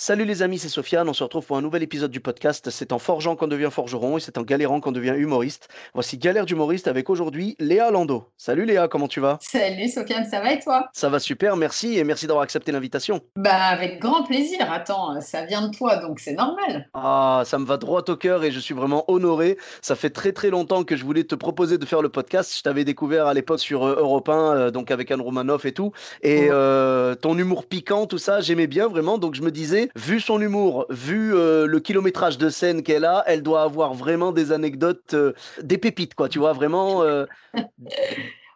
Salut les amis, c'est Sofiane. On se retrouve pour un nouvel épisode du podcast. C'est en forgeant qu'on devient forgeron et c'est en galérant qu'on devient humoriste. Voici Galère d'humoriste avec aujourd'hui Léa Lando. Salut Léa, comment tu vas? Salut Sofiane, ça va et toi? Ça va super, merci et merci d'avoir accepté l'invitation. Bah avec grand plaisir. Attends, ça vient de toi donc c'est normal. Ah, ça me va droit au cœur et je suis vraiment honoré. Ça fait très très longtemps que je voulais te proposer de faire le podcast. Je t'avais découvert à l'époque sur euh, Europe 1, euh, donc avec Anne Romanoff et tout. Et euh, ton humour piquant, tout ça, j'aimais bien vraiment. Donc je me disais, vu son humour, vu euh, le kilométrage de scène qu'elle a, elle doit avoir vraiment des anecdotes, euh, des pépites, quoi. Tu vois, vraiment. euh,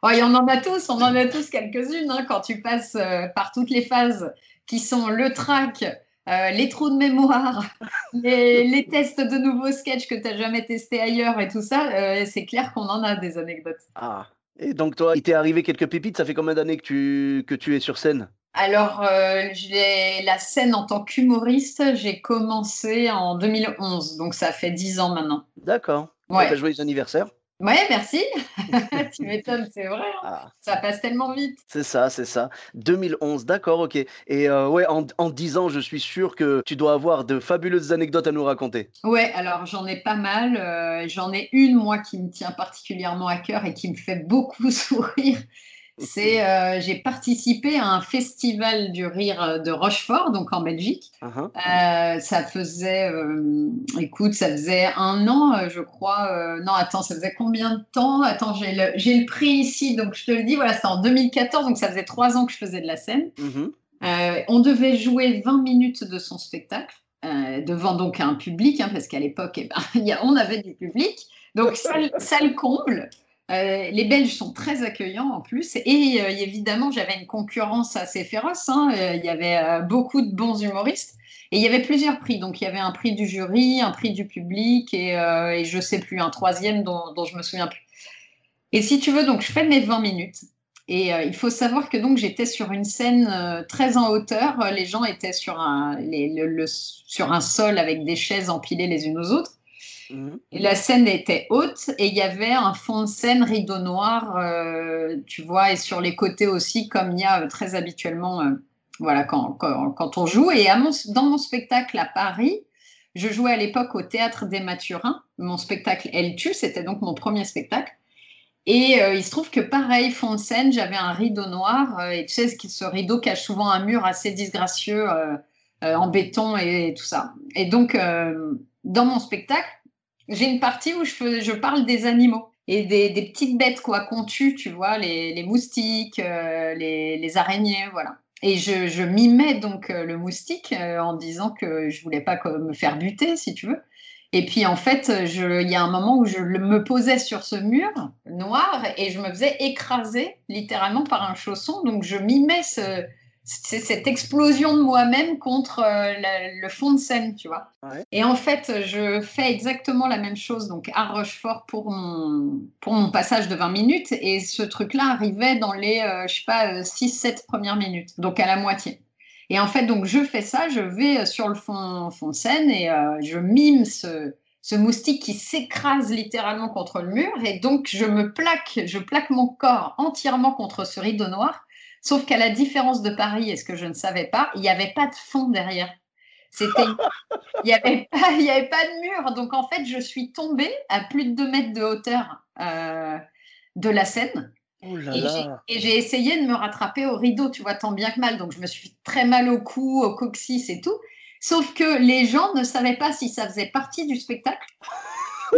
Ouais, on en a tous, on en a tous quelques-unes hein, quand tu passes euh, par toutes les phases qui sont le track, euh, les trous de mémoire, les, les tests de nouveaux sketchs que tu n'as jamais testés ailleurs et tout ça, euh, c'est clair qu'on en a des anecdotes. Ah. Et donc toi, il t'est arrivé quelques pépites. Ça fait combien d'années que tu, que tu es sur scène? Alors, euh, la scène en tant qu'humoriste, j'ai commencé en 2011, donc ça fait 10 ans maintenant. D'accord. Ouais. T'as joyeux anniversaire. Ouais, merci. tu m'étonnes, c'est vrai. hein. Ah. Ça passe tellement vite. C'est ça, c'est ça. 2011, d'accord, ok. Et euh, ouais, en, en 10 ans, je suis sûr que tu dois avoir de fabuleuses anecdotes à nous raconter. Ouais, alors j'en ai pas mal. euh, j'en ai une, moi, qui me tient particulièrement à cœur et qui me fait beaucoup sourire. C'est, euh, j'ai participé à un festival du rire euh, de Rochefort, donc en Belgique. Uhum. Euh, ça faisait, euh, écoute, ça faisait un an, je crois. non, attends, ça faisait combien de temps? Attends, j'ai le, j'ai le prix ici, donc je te le dis, voilà, c'était en 2014, donc ça faisait trois ans que je faisais de la scène. Mhm. Euh, on devait jouer 20 minutes de son spectacle devant donc un public, hein, parce qu'à l'époque, eh ben, on avait du public. Donc, salle, salle comble. Euh, les Belges sont très accueillants en plus. Et euh, évidemment, j'avais une concurrence assez féroce. hein. Euh, Il y avait beaucoup de bons humoristes. Et il y avait plusieurs prix. Donc, il y avait un prix du jury, un prix du public et, je sais plus, un troisième dont, dont je me souviens plus. Et si tu veux, donc, je fais mes 20 minutes. Et il faut savoir que donc j'étais sur une scène très en hauteur. Les gens étaient sur un, sur un sol avec des chaises empilées les unes aux autres. Et la scène était haute et il y avait un fond de scène rideau noir, euh, tu vois, et sur les côtés aussi, comme il y a euh, très habituellement, euh, voilà, quand, quand, on joue. Et dans mon spectacle à Paris, je jouais à l'époque au Théâtre des Mathurins. Mon spectacle Elle tue, c'était donc mon premier spectacle. Et il se trouve que pareil, fond de scène, j'avais un rideau noir. et tu sais, ce, rideau cache souvent un mur assez disgracieux en béton et, tout ça. Et donc, dans mon spectacle, j'ai une partie où je, parle des animaux et des, petites bêtes quoi qu'on tue, tu vois, les, moustiques, euh, les, araignées, voilà. Et je, je mimais donc euh, le moustique euh, en disant que je voulais pas me faire buter, si tu veux. Et puis en fait, il y a un moment où je me posais sur ce mur noir et je me faisais écraser littéralement par un chausson. Donc je mimais ce, c- cette explosion de moi-même contre euh, la- le fond de scène, tu vois. Ouais. Et en fait, je fais exactement la même chose donc à Rochefort pour mon, pour mon passage de 20 minutes. Et ce truc-là arrivait dans les, euh, je sais pas, 6-7 premières minutes, donc à la moitié. Et en fait, donc je fais ça, je vais sur le fond, fond de scène et euh, je mime ce, ce moustique qui s'écrase littéralement contre le mur. Et donc je me plaque, je plaque mon corps entièrement contre ce rideau noir. Sauf qu'à la différence de Paris, et ce que je ne savais pas, il n'y avait pas de fond derrière. C'était, il n'y avait, avait pas de mur. Donc en fait, je suis tombée à plus de 2 mètres de hauteur euh, de la scène. Oh là Et j'ai- là. et j'ai essayé de me rattraper au rideau, tu vois, tant bien que mal. Donc, je me suis fait très mal au cou, au coccyx et tout. Sauf que les gens ne savaient pas si ça faisait partie du spectacle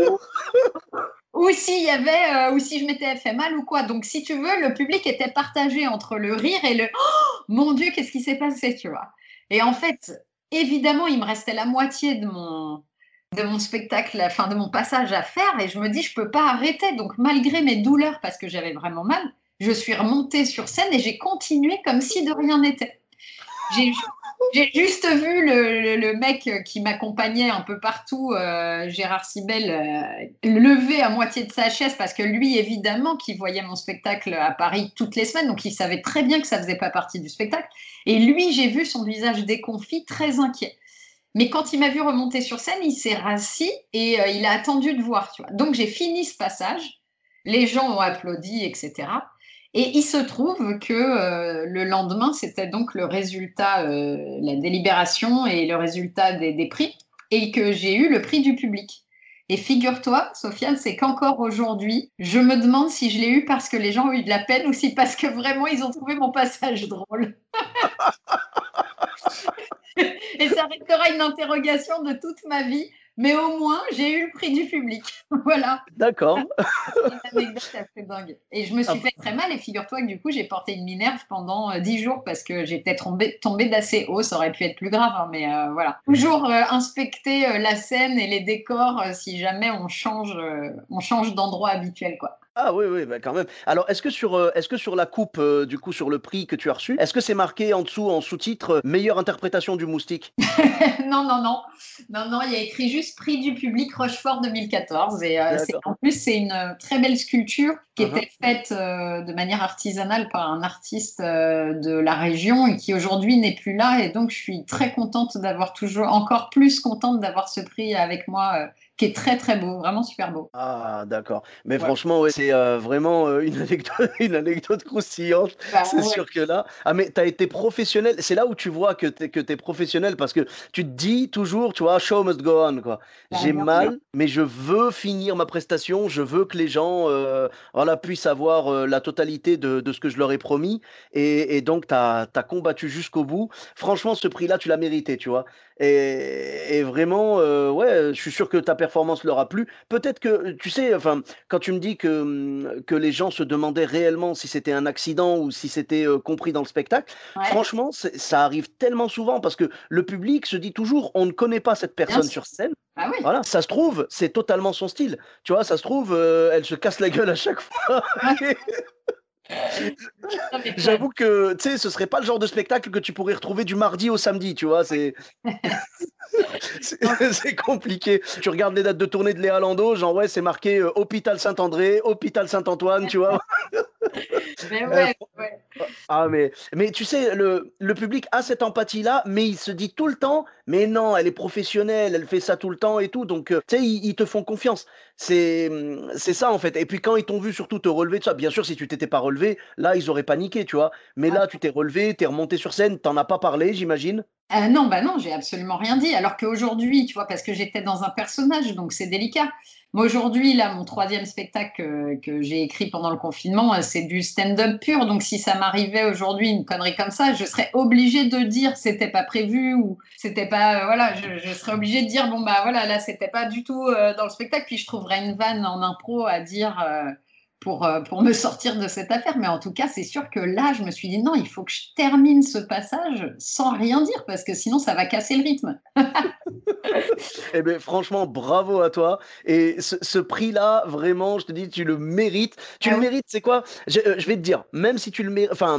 euh, ou si je m'étais fait mal ou quoi. Donc, si tu veux, le public était partagé entre le rire et le oh, mon Dieu, qu'est-ce qui s'est passé, tu vois. Et en fait, évidemment, il me restait la moitié de mon de mon spectacle, enfin de mon passage à faire, et je me dis, je peux pas arrêter. Donc, malgré mes douleurs, parce que j'avais vraiment mal, je suis remontée sur scène et j'ai continué comme si de rien n'était. j'ai juste vu le, mec qui m'accompagnait un peu partout, euh, Gérard Sibel, euh, lever à moitié de sa chaise parce que lui, évidemment, qui voyait mon spectacle à Paris toutes les semaines, donc il savait très bien que ça faisait pas partie du spectacle. Et lui, j'ai vu son visage déconfit, très inquiet. Mais quand il m'a vu remonter sur scène, il s'est rassis et euh, il a attendu de voir. Tu vois. Donc j'ai fini ce passage, les gens ont applaudi, etc. Et il se trouve que euh, le lendemain, c'était donc le résultat, euh, la délibération et le résultat des, prix, et que j'ai eu le prix du public. Et figure-toi, Sofiane, c'est qu'encore aujourd'hui, je me demande si je l'ai eu parce que les gens ont eu de la peine ou si parce que vraiment ils ont trouvé mon passage drôle. et ça restera une interrogation de toute ma vie mais au moins, j'ai eu le prix du public. voilà. D'accord. une anecdote assez dingue. Et je me suis ah. fait très mal. Et figure-toi que du coup, j'ai porté une minerve pendant euh, dix jours parce que j'étais tombée, tombée d'assez haut. Ça aurait pu être plus grave, hein, mais euh, voilà. Toujours euh, inspecter la scène et les décors si jamais on change, on change d'endroit habituel, quoi. Ah oui, oui, bah quand même. Alors, est-ce que sur, euh, est-ce que sur la coupe, euh, du coup, sur le prix que tu as reçu, est-ce que c'est marqué en dessous, en sous-titre, meilleure interprétation du moustique? Non, non, non. Non, non, il y a écrit juste prix du public Rochefort 2014. Et euh, en plus, c'est une très belle sculpture qui uh-huh. était faite de manière artisanale par un artiste de la région et qui aujourd'hui n'est plus là. Et donc, je suis très contente d'avoir toujours, encore plus contente d'avoir ce prix avec moi qui est très très beau, vraiment super beau. Ah, d'accord. Mais franchement, ouais, c'est euh, vraiment euh, une anecdote, une anecdote croustillante. Bah, c'est sûr que là. Ah, mais tu as été professionnel. C'est là où tu vois que tu es, es, professionnel parce que tu te dis toujours, tu vois, show must go on. quoi. Bah, J'ai mal, mais je veux finir ma prestation. Je veux que les gens euh, voilà, puissent avoir la totalité de, de, ce que je leur ai promis. Et, et donc, tu as, as, combattu jusqu'au bout. Franchement, ce prix-là, tu l'as mérité, tu vois. Et, vraiment, euh, ouais, je suis sûr que ta performance leur a plu. Peut-être que, tu sais, enfin, quand tu me dis que, hum, que les gens se demandaient réellement si c'était un accident ou si c'était euh, compris dans le spectacle, franchement, ça arrive tellement souvent parce que le public se dit toujours, on ne connaît pas cette personne sur scène. Ah voilà, ça se trouve, c'est totalement son style. Tu vois, ça se trouve, euh, elle se casse la gueule à chaque fois. J'avoue que tu sais, ce serait pas le genre de spectacle que tu pourrais retrouver du mardi au samedi, tu vois. C'est c'est compliqué. Tu regardes les dates de tournée de Léa Lando, genre ouais, c'est marqué euh, Hôpital Saint-André, Hôpital Saint-Antoine, tu vois. mais ouais, ouais. Ah mais mais tu sais, le, le public a cette empathie-là, mais il se dit tout le temps, mais non, elle est professionnelle, elle fait ça tout le temps et tout, donc euh, tu sais, ils, te font confiance. C'est c'est ça en fait. Et puis quand ils t'ont vu surtout te relever de ça, bien sûr, si tu t'étais pas relevé, là ils auraient paniqué, tu vois. Mais là, tu t'es relevé, t'es remonté sur scène, t'en as pas parlé, j'imagine? Euh, non, bah non, j'ai absolument rien dit. Alors qu'aujourd'hui, tu vois, parce que j'étais dans un personnage, donc c'est délicat. Moi, aujourd'hui, là, mon troisième spectacle euh, que, j'ai écrit pendant le confinement, c'est du stand-up pur. Donc, si ça m'arrivait aujourd'hui une connerie comme ça, je serais obligée de dire c'était pas prévu ou c'était pas. voilà, je, serais obligée de dire bon, bah voilà, là, c'était pas du tout dans le spectacle. Puis je trouverais une vanne en impro à dire pour, euh, pour me sortir de cette affaire. Mais en tout cas, c'est sûr que là, je me suis dit non, il faut que je termine ce passage sans rien dire parce que sinon, ça va casser le rythme. eh bien, franchement, bravo à toi. Et ce, prix-là, vraiment, je te dis, tu le mérites. Tu le ah mérites, c'est quoi? Euh, je, vais te dire, même si tu le mérites, enfin,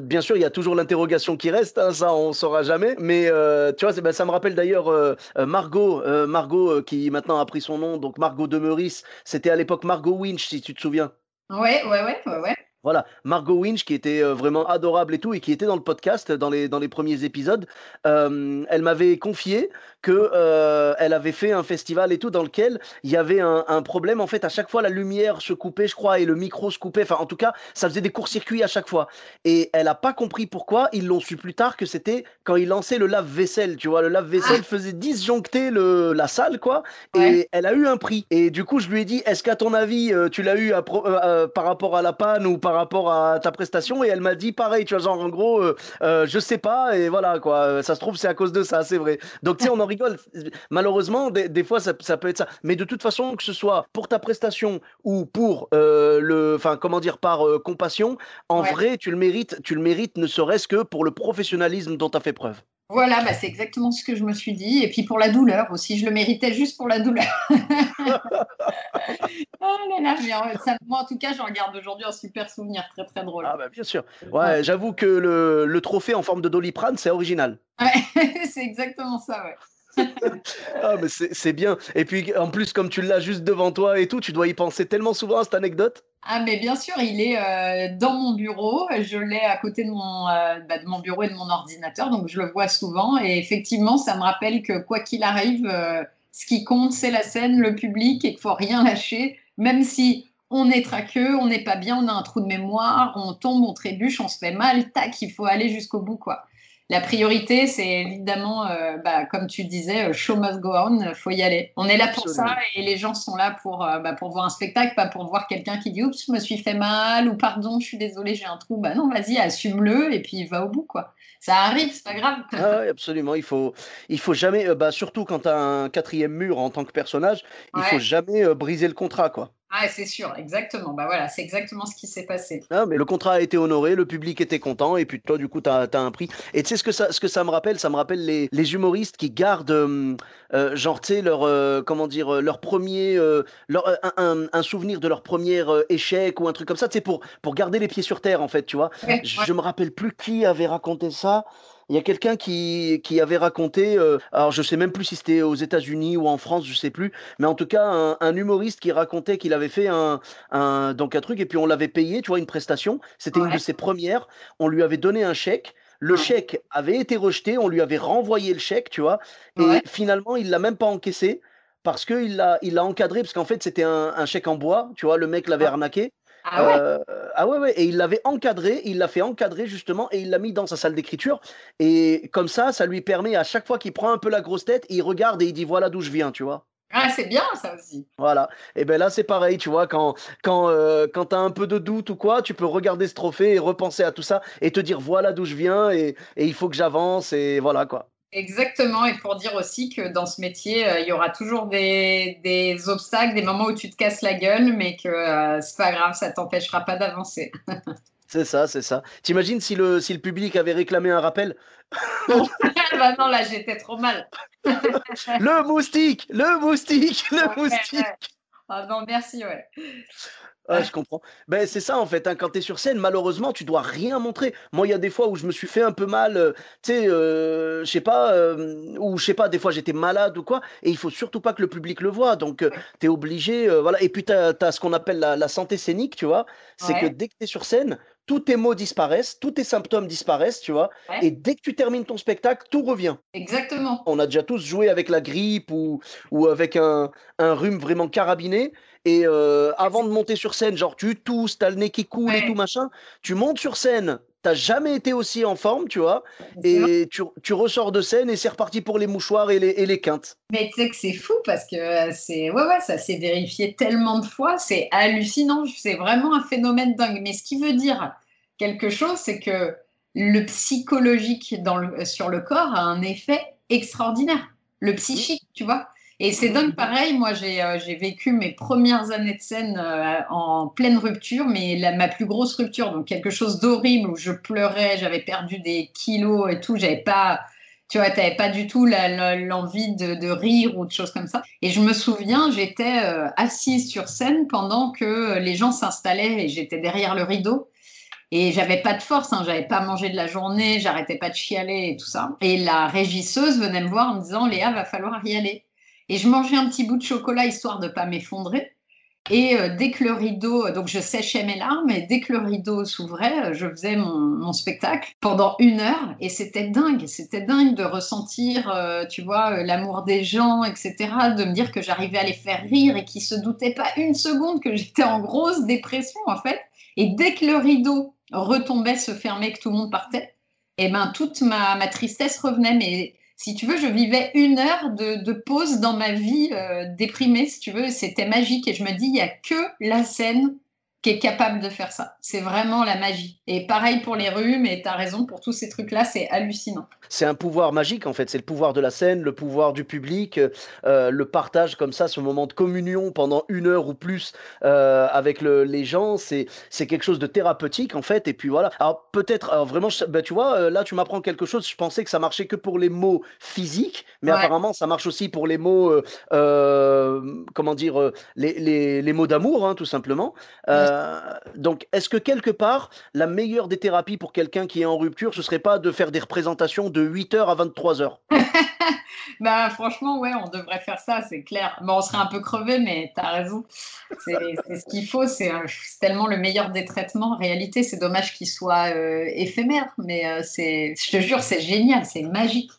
bien sûr, il y a toujours l'interrogation qui reste, hein, ça, on saura jamais. Mais euh, tu vois, ben, ça me rappelle d'ailleurs Margot, Margot qui maintenant a pris son nom, donc Margot de Meurice. C'était à l'époque Margot Winch, si tu te souviens. Ouais, ouais, ouais, ouais. Voilà, Margot Winch qui était euh, vraiment adorable et tout, et qui était dans le podcast dans les, dans les premiers épisodes, euh, elle m'avait confié que euh, elle avait fait un festival et tout dans lequel il y avait un, un, problème. En fait, à chaque fois, la lumière se coupait, je crois, et le micro se coupait. Enfin, en tout cas, ça faisait des courts-circuits à chaque fois. Et elle a pas compris pourquoi. Ils l'ont su plus tard que c'était quand ils lançaient le lave-vaisselle. Tu vois, le lave-vaisselle ah. faisait disjoncter le, la salle, quoi. Et elle a eu un prix. Et du coup, je lui ai dit, est-ce qu'à ton avis, tu l'as eu par rapport à la panne ou par rapport à ta prestation? Et elle m'a dit pareil, tu vois, genre en gros, euh, euh, je sais pas et voilà quoi, ça se trouve c'est à cause de ça, c'est vrai. Donc tu sais, on en rigole. Malheureusement, des, fois ça, peut être ça. Mais de toute façon, que ce soit pour ta prestation ou pour euh, le, enfin comment dire, par compassion, en vrai, tu le mérites, tu le mérites ne serait-ce que pour le professionnalisme dont tu as fait preuve. Voilà, bah, c'est exactement ce que je me suis dit. Et puis pour la douleur aussi, je le méritais juste pour la douleur. oh là là, mais moi en tout cas, j'en regarde aujourd'hui un super souvenir, très très drôle. Ah bah bien sûr. Ouais, j'avoue que le, le, trophée en forme de doliprane, c'est original. Ouais, c'est exactement ça, ouais. Ah, mais c'est bien. Et puis, en plus, comme tu l'as juste devant toi et tout, tu dois y penser tellement souvent à cette anecdote. Ah, mais bien sûr, il est euh, dans mon bureau. Je l'ai à côté de mon, euh, bah, de mon bureau et de mon ordinateur, donc je le vois souvent. Et effectivement, ça me rappelle que quoi qu'il arrive, euh, ce qui compte, c'est la scène, le public, et qu'il faut rien lâcher, même si on est traqueux, on n'est pas bien, on a un trou de mémoire, on tombe, on trébuche, on se fait mal, tac, il faut aller jusqu'au bout, quoi la priorité, c'est évidemment, euh, bah, comme tu disais, euh, show must go on, il faut y aller. On est là pour ça et les gens sont là pour, euh, bah, pour voir un spectacle, pas pour voir quelqu'un qui dit Oups, je me suis fait mal ou pardon, je suis désolé, j'ai un trou. Bah non, vas-y, assume-le et puis va au bout. quoi. Ça arrive, c'est pas grave. Ah oui, absolument. Il faut, il faut jamais, bah, surtout quand tu as un quatrième mur en tant que personnage, il faut jamais briser le contrat. quoi. Ah, c'est sûr, exactement. Bah voilà, c'est exactement ce qui s'est passé. Ah, mais le contrat a été honoré, le public était content, et puis toi, du coup, tu as, un prix. Et tu sais ce que ça, ce que ça me rappelle? Ça me rappelle les, les humoristes qui gardent, euh, euh, genre, tu sais, leur, euh, comment dire, leur premier, leur, un, un, souvenir de leur premier échec ou un truc comme ça, tu sais, pour, pour garder les pieds sur terre, en fait, tu vois. je, je me rappelle plus qui avait raconté ça. Il y a quelqu'un qui, qui avait raconté, euh, alors je sais même plus si c'était aux États-Unis ou en France, je sais plus, mais en tout cas un, humoriste qui racontait qu'il avait fait un, un, donc un truc et puis on l'avait payé, tu vois, une prestation. C'était une de ses premières. On lui avait donné un chèque. Le chèque avait été rejeté, on lui avait renvoyé le chèque, tu vois, et finalement il l'a même pas encaissé parce qu'il l'a il l'a encadré parce qu'en fait c'était un, un, chèque en bois, tu vois, le mec l'avait arnaqué. Ah ouais? Euh, ah ouais, ouais, et il l'avait encadré, il l'a fait encadrer justement, et il l'a mis dans sa salle d'écriture. Et comme ça, ça lui permet à chaque fois qu'il prend un peu la grosse tête, il regarde et il dit voilà d'où je viens, tu vois. Ah, c'est bien ça aussi. Voilà. Et ben là, c'est pareil, tu vois, quand, quand, euh, quand tu as un peu de doute ou quoi, tu peux regarder ce trophée et repenser à tout ça et te dire voilà d'où je viens et, et il faut que j'avance et voilà quoi. Exactement, et pour dire aussi que dans ce métier, euh, il y aura toujours des, des, obstacles, des moments où tu te casses la gueule, mais que euh, c'est pas grave, ça t'empêchera pas d'avancer. c'est ça, c'est ça. T'imagines si le, si le public avait réclamé un rappel? Bah non, là j'étais trop mal. le moustique, le moustique, le moustique. Ah non, merci, ouais. Ah, je comprends. Ben, c'est ça en fait, hein, quand tu es sur scène, malheureusement, tu dois rien montrer. Moi, il y a des fois où je me suis fait un peu mal, euh, tu sais, euh, je sais pas, euh, ou je sais pas, des fois j'étais malade ou quoi, et il faut surtout pas que le public le voit. Donc, tu es obligé, voilà. Et puis, tu as, ce qu'on appelle la, santé scénique, tu vois. C'est que dès que tu es sur scène, tous tes mots disparaissent, tous tes symptômes disparaissent, tu vois. Et dès que tu termines ton spectacle, tout revient. Exactement. On a déjà tous joué avec la grippe ou, ou avec un, un rhume vraiment carabiné. Et euh, avant de monter sur scène, genre tu tousses, t'as le nez qui coule et tout machin, tu montes sur scène, t'as jamais été aussi en forme, tu vois, et tu, tu, ressors de scène et c'est reparti pour les mouchoirs et les, et les quintes. Mais tu sais que c'est fou parce que euh, c'est ouais ouais ça s'est vérifié tellement de fois, c'est hallucinant, c'est vraiment un phénomène dingue. Mais ce qui veut dire quelque chose, c'est que le psychologique dans le, sur le corps a un effet extraordinaire. Le psychique, tu vois. Et c'est dingue pareil, moi euh, j'ai vécu mes premières années de scène euh, en pleine rupture, mais ma plus grosse rupture, donc quelque chose d'horrible où je pleurais, j'avais perdu des kilos et tout, j'avais pas, tu vois, t'avais pas du tout l'envie de, de, rire ou de choses comme ça. Et je me souviens, j'étais euh, assise sur scène pendant que les gens s'installaient et j'étais derrière le rideau. Et j'avais pas de force, hein, j'avais pas mangé de la journée, j'arrêtais pas de chialer et tout ça. Et la régisseuse venait me voir en me disant Léa, va falloir y aller. Et je mangeais un petit bout de chocolat histoire de ne pas m'effondrer. Et euh, dès que le rideau, donc je séchais mes larmes, et dès que le rideau s'ouvrait, euh, je faisais mon, spectacle pendant une heure, et c'était dingue, c'était dingue de ressentir, euh, tu vois, l'amour des gens, etc., de me dire que j'arrivais à les faire rire et qu'ils se doutaient pas une seconde que j'étais en grosse dépression en fait. Et dès que le rideau retombait, se fermait, que tout le monde partait, et eh ben toute ma, ma tristesse revenait, mais si tu veux, je vivais une heure de, pause dans ma vie euh, déprimée, si tu veux. C'était magique. Et je me dis, il n'y a que la scène qui est capable de faire ça. C'est vraiment la magie. Et pareil pour les rhumes, et tu as raison, pour tous ces trucs-là, c'est hallucinant. C'est un pouvoir magique, en fait. C'est le pouvoir de la scène, le pouvoir du public, euh, le partage comme ça, ce moment de communion pendant une heure ou plus euh, avec le, les gens. C'est quelque chose de thérapeutique, en fait. Et puis voilà. Alors peut-être, vraiment, bah, tu vois, euh, là, tu m'apprends quelque chose. Je pensais que ça marchait que pour les mots physiques, mais apparemment, ça marche aussi pour les mots, comment dire, les, les, les mots d'amour, hein, tout simplement. Euh, donc, est-ce que quelque part, la meilleure des thérapies pour quelqu'un qui est en rupture, ce serait pas de faire des représentations de 8h à 23h Bah franchement, ouais, on devrait faire ça, c'est clair. Bon, on serait un peu crevé, mais tu as raison. C'est ce qu'il faut, c'est tellement le meilleur des traitements. En réalité, c'est dommage qu'il soit euh, éphémère, mais euh, c'est, je te jure, c'est génial, c'est magique.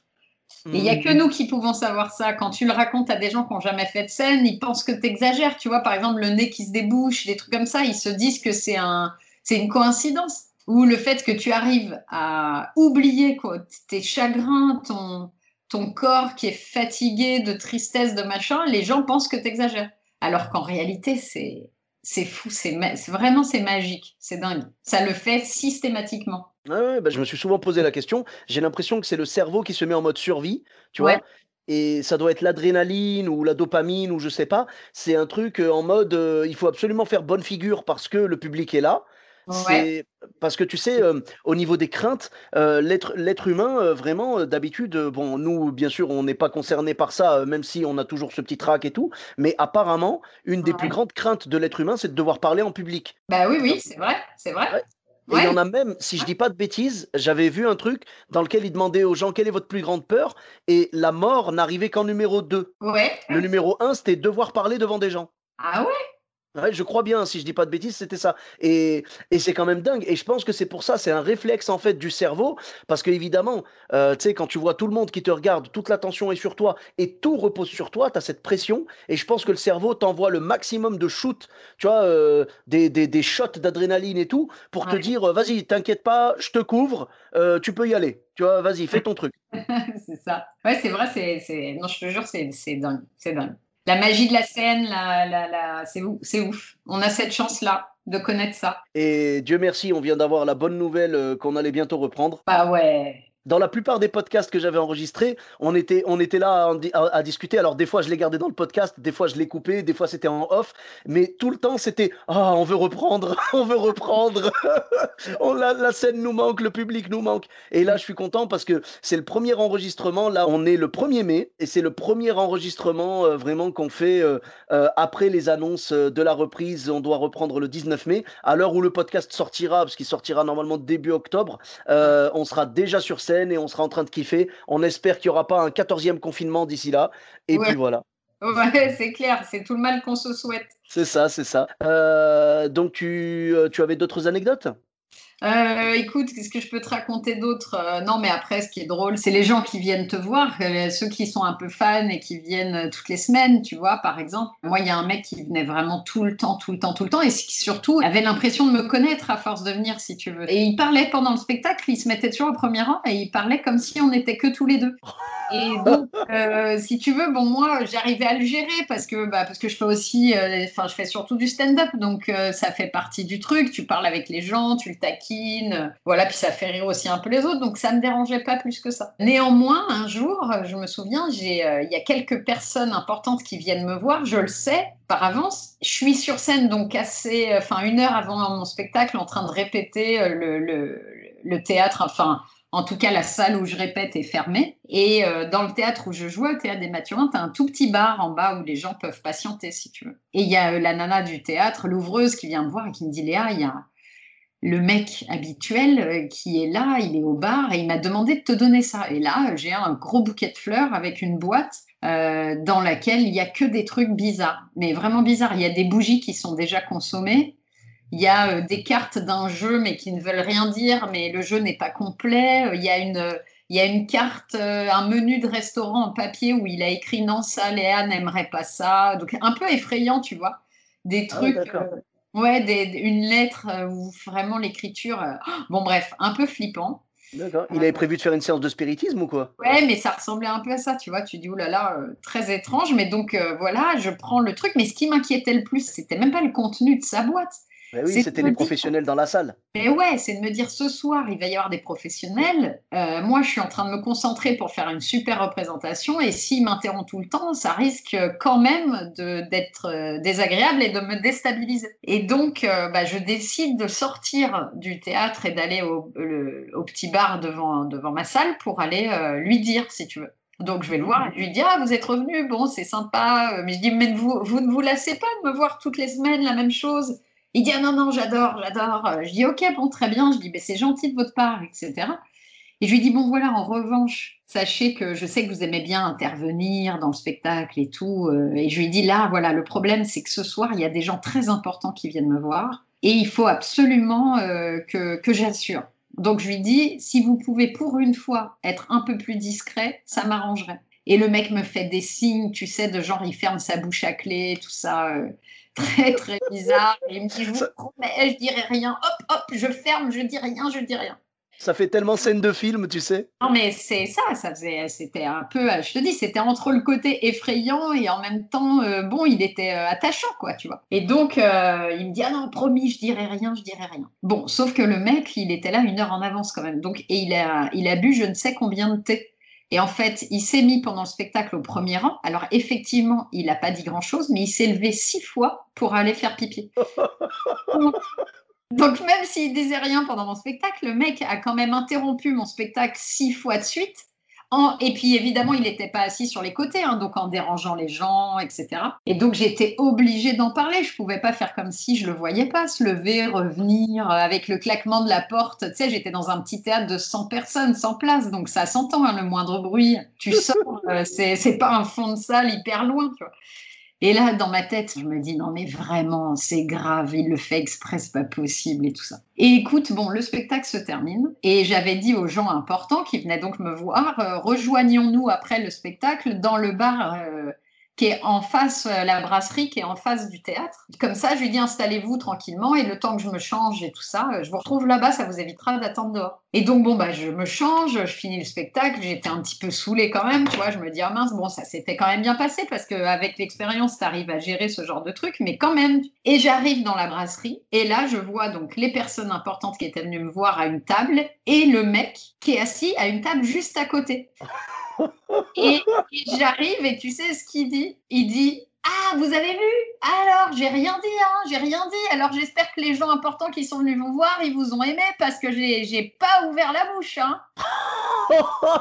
Et il n'y a que mm. nous qui pouvons savoir ça. Quand tu le racontes à des gens qui n'ont jamais fait de scène, ils pensent que tu exagères. Tu vois, par exemple, le nez qui se débouche, des trucs comme ça, ils se disent que c'est un, c'est une coïncidence. Ou le fait que tu arrives à oublier quoi, tes chagrins, ton, ton corps qui est fatigué de tristesse, de machin, les gens pensent que tu exagères. Alors qu'en réalité, c'est, c'est fou, c'est vraiment c'est magique, c'est dingue. Ça le fait systématiquement. Ouais, bah, je me suis souvent posé la question. J'ai l'impression que c'est le cerveau qui se met en mode survie, tu vois? Et ça doit être l'adrénaline ou la dopamine ou je sais pas. C'est un truc euh, en mode euh, il faut absolument faire bonne figure parce que le public est là. C'est parce que tu sais, au niveau des craintes, l'être l'être humain, vraiment, d'habitude, bon, nous, bien sûr, on n'est pas concerné par ça, même si on a toujours ce petit trac et tout, mais apparemment, une des plus grandes craintes de l'être humain, c'est de devoir parler en public. Bah oui, oui, c'est vrai, c'est vrai. Et il y en a même, si je dis pas de bêtises, j'avais vu un truc dans lequel il demandait aux gens quelle est votre plus grande peur, et la mort n'arrivait qu'en numéro 2. Ouais. Le numéro 1, c'était devoir parler devant des gens. Ah ouais? Ouais, je crois bien, si je dis pas de bêtises, c'était ça. Et, et c'est quand même dingue. Et je pense que c'est pour ça, c'est un réflexe en fait du cerveau, parce que évidemment, euh, tu sais, quand tu vois tout le monde qui te regarde, toute l'attention est sur toi et tout repose sur toi, tu as cette pression. Et je pense que le cerveau t'envoie le maximum de shoots, tu vois, euh, des, des, des, shots d'adrénaline et tout, pour te dire, euh, vas-y, t'inquiète pas, je te couvre, tu peux y aller. Tu vois, vas-y, fais ton truc. c'est ça. Ouais, c'est vrai, c'est, non, je te jure, c'est dingue. C'est dingue la magie de la scène, la, la, la, c'est ouf, ouf. On a cette chance-là de connaître ça. Et Dieu merci, on vient d'avoir la bonne nouvelle euh, qu'on allait bientôt reprendre. Bah ouais dans la plupart des podcasts que j'avais enregistrés, on était, on était là à, discuter. Alors, des fois, je l'ai gardé dans le podcast, des fois, je l'ai coupé, des fois, c'était en off. Mais tout le temps, c'était Ah, on veut reprendre, on veut reprendre. on, la, la, scène nous manque, le public nous manque. Et là, je suis content parce que c'est le premier enregistrement. Là, on est le 1er mai et c'est le premier enregistrement euh, vraiment qu'on fait euh, euh, après les annonces de la reprise. On doit reprendre le 19 mai. À l'heure où le podcast sortira, parce qu'il sortira normalement début octobre, on sera déjà sur scène et on sera en train de kiffer. On espère qu'il n'y aura pas un 14e confinement d'ici là. Et puis voilà. Ouais, c'est clair, c'est tout le mal qu'on se souhaite. C'est ça, c'est ça. Euh, donc, tu, euh, tu avais d'autres anecdotes? Euh, écoute, qu'est-ce que je peux te raconter d'autre euh, Non, mais après, ce qui est drôle, c'est les gens qui viennent te voir, euh, ceux qui sont un peu fans et qui viennent toutes les semaines, tu vois, par exemple. Moi, il y a un mec qui venait vraiment tout le temps, tout le temps, tout le temps, et qui surtout avait l'impression de me connaître à force de venir, si tu veux. Et il parlait pendant le spectacle, il se mettait toujours au premier rang et il parlait comme si on n'était que tous les deux. Et donc, si tu veux, bon, moi, j'arrivais à le gérer parce que, bah, parce que je fais aussi, enfin, je fais surtout du stand-up, donc ça fait partie du truc. Tu parles avec les gens, tu le taquines voilà, puis ça fait rire aussi un peu les autres, donc ça ne me dérangeait pas plus que ça. Néanmoins, un jour, je me souviens, euh, il y a quelques personnes importantes qui viennent me voir, je le sais par avance. Je suis sur scène, donc assez, euh, enfin une heure avant mon spectacle, en train de répéter euh, le, le, théâtre, enfin en tout cas, la salle où je répète est fermée. Et dans le théâtre où je joue, au théâtre des Mathurins, tu as un tout petit bar en bas où les gens peuvent patienter, si tu veux. Et il y a la nana du théâtre, l'ouvreuse, qui vient me voir et qui me dit Léa, il y a, le mec habituel euh, qui est là, il est au bar et il m'a demandé de te donner ça. Et là, j'ai un gros bouquet de fleurs avec une boîte euh, dans laquelle il y a que des trucs bizarres, mais vraiment bizarres. Il y a des bougies qui sont déjà consommées. Il y a euh, des cartes d'un jeu, mais qui ne veulent rien dire, mais le jeu n'est pas complet. Il y a une, il y a une carte, un menu de restaurant en papier où il a écrit non, ça, Léa n'aimerait pas ça. Donc un peu effrayant, tu vois. Des ah trucs. Ouais, une lettre euh, ou vraiment l'écriture. Euh, bon, bref, un peu flippant. D'accord. Il avait prévu de faire une séance de spiritisme ou quoi? Ouais, mais ça ressemblait un peu à ça, tu vois. Tu dis, oh là là, euh, très étrange. Mais donc, voilà, je prends le truc. Mais ce qui m'inquiétait le plus, c'était même pas le contenu de sa boîte. Bah oui, c'était les professionnels dans la salle. Mais ouais, c'est de me dire ce soir, il va y avoir des professionnels. Euh, moi, je suis en train de me concentrer pour faire une super représentation. Et s'il m'interrompt tout le temps, ça risque quand même d'être euh, désagréable et de me déstabiliser. Et donc, euh, bah, je décide de sortir du théâtre et d'aller au, petit bar devant, devant ma salle pour aller lui dire, si tu veux. Donc je vais le voir et je lui dis Ah, vous êtes revenu, bon, c'est sympa. Mais je dis Mais vous, vous ne vous lassez pas de me voir toutes les semaines la même chose il dit ah non, non, j'adore, j'adore. Je dis ok, bon, très bien. Je dis ben, c'est gentil de votre part, etc. Et je lui dis bon, voilà, en revanche, sachez que je sais que vous aimez bien intervenir dans le spectacle et tout. Euh, et je lui dis là, voilà, le problème, c'est que ce soir, il y a des gens très importants qui viennent me voir et il faut absolument euh, que, que j'assure. Donc je lui dis si vous pouvez pour une fois être un peu plus discret, ça m'arrangerait. Et le mec me fait des signes, tu sais, de genre il ferme sa bouche à clé, tout ça. Euh, très très bizarre. Et il me dit, je vous promets, je dirai rien. Hop, hop, je ferme, je dis rien, je dis rien. Ça fait tellement scène de film, tu sais. Non, mais c'est ça, ça faisait, c'était un peu, je te dis, c'était entre le côté effrayant et en même temps, euh, bon, il était euh, attachant, quoi, tu vois. Et donc, euh, il me dit, ah non, promis, je dirai rien, je dirai rien. Bon, sauf que le mec, il était là une heure en avance quand même. Donc, et il a, il a bu je ne sais combien de thé. Et en fait, il s'est mis pendant le spectacle au premier rang. Alors effectivement, il n'a pas dit grand-chose, mais il s'est levé six fois pour aller faire pipi. Donc même s'il disait rien pendant mon spectacle, le mec a quand même interrompu mon spectacle six fois de suite et puis évidemment, il n'était pas assis sur les côtés, hein, donc en dérangeant les gens, etc. Et donc j'étais obligée d'en parler. Je pouvais pas faire comme si je le voyais pas, se lever, revenir euh, avec le claquement de la porte. Tu sais, j'étais dans un petit théâtre de 100 personnes, 100 places, donc ça s'entend hein, le moindre bruit. Tu sors, euh, c'est pas un fond de salle hyper loin, tu vois. Et là, dans ma tête, je me dis non mais vraiment, c'est grave, il le fait exprès, c'est pas possible et tout ça. Et écoute, bon, le spectacle se termine et j'avais dit aux gens importants qui venaient donc me voir, euh, rejoignons-nous après le spectacle dans le bar euh, qui est en face, euh, la brasserie qui est en face du théâtre. Comme ça, je lui dis installez-vous tranquillement et le temps que je me change et tout ça, euh, je vous retrouve là-bas, ça vous évitera d'attendre dehors. Et donc, bon, bah, je me change, je finis le spectacle, j'étais un petit peu saoulée quand même, tu vois, je me dis, ah mince, bon, ça s'était quand même bien passé parce qu'avec l'expérience, tu arrives à gérer ce genre de truc, mais quand même. Et j'arrive dans la brasserie et là, je vois donc les personnes importantes qui étaient venues me voir à une table et le mec qui est assis à une table juste à côté. Et, j'arrive et tu sais ce qu'il dit? Il dit Ah, vous avez vu? Alors, j'ai rien dit, hein, j'ai rien dit. Alors, j'espère que les gens importants qui sont venus vous voir, ils vous ont aimé parce que j'ai pas ouvert la bouche. Hein.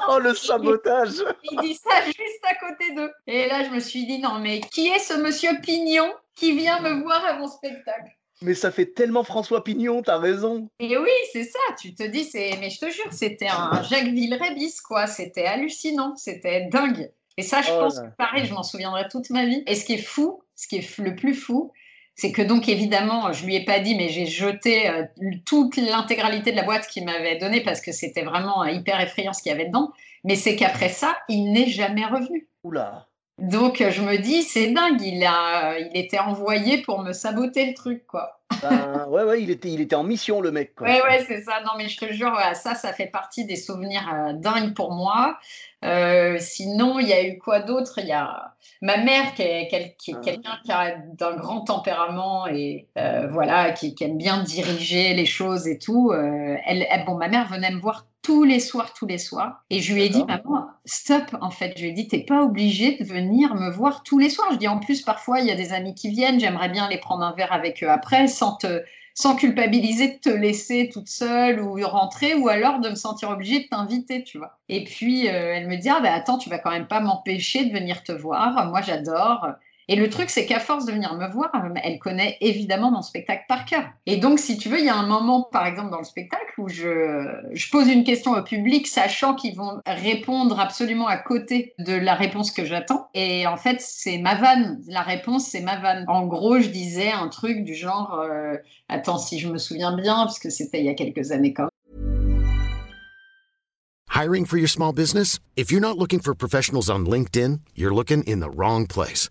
oh, le sabotage il, dit ça juste à côté d'eux. Et là, je me suis dit Non, mais qui est ce monsieur Pignon qui vient me voir à mon spectacle? Mais ça fait tellement François Pignon, t'as raison. Et oui, c'est ça. Tu te dis, c'est. Mais je te jure, c'était un Jacques Villeray quoi. C'était hallucinant, c'était dingue. Et ça, je oh pense que pareil, je m'en souviendrai toute ma vie. Et ce qui est fou, ce qui est le plus fou, c'est que donc évidemment, je lui ai pas dit, mais j'ai jeté euh, toute l'intégralité de la boîte qu'il m'avait donnée parce que c'était vraiment hyper effrayant ce qu'il y avait dedans. Mais c'est qu'après ça, il n'est jamais revenu. Oula. Donc je me dis, c'est dingue, il, a, il était envoyé pour me saboter le truc, quoi. Ben, ouais, ouais, il était, il était en mission, le mec. Quoi. Ouais, ouais, c'est ça. Non, mais je te jure, ça, ça fait partie des souvenirs euh, dingues pour moi. Euh, sinon, il y a eu quoi d'autre? Il y a ma mère qui est, qui est ah. quelqu'un qui a d'un grand tempérament et euh, voilà, qui, aime bien diriger les choses et tout. elle, bon, ma mère venait me voir tous les soirs, tous les soirs. Et je lui ai dit, maman, stop, en fait. Je lui ai dit, t'es pas obligée de venir me voir tous les soirs. Je dis, en plus, parfois, il y a des amis qui viennent, j'aimerais bien les prendre un verre avec eux après, sans te, sans culpabiliser de te laisser toute seule ou rentrer, ou alors de me sentir obligée de t'inviter, tu vois. Et puis, euh, elle me dit, ah ben attends, tu vas quand même pas m'empêcher de venir te voir. Moi, j'adore. Et le truc, c'est qu'à force de venir me voir, elle connaît évidemment mon spectacle par cœur. Et donc, si tu veux, il y a un moment, par exemple, dans le spectacle où je, pose une question au public, sachant qu'ils vont répondre absolument à côté de la réponse que j'attends. Et en fait, c'est ma vanne. La réponse, c'est ma vanne. En gros, je disais un truc du genre, euh, attends, si je me souviens bien, parce que c'était il y a quelques années quand même. Hiring for your small business? If you're not looking for professionals on LinkedIn, you're looking in the wrong place.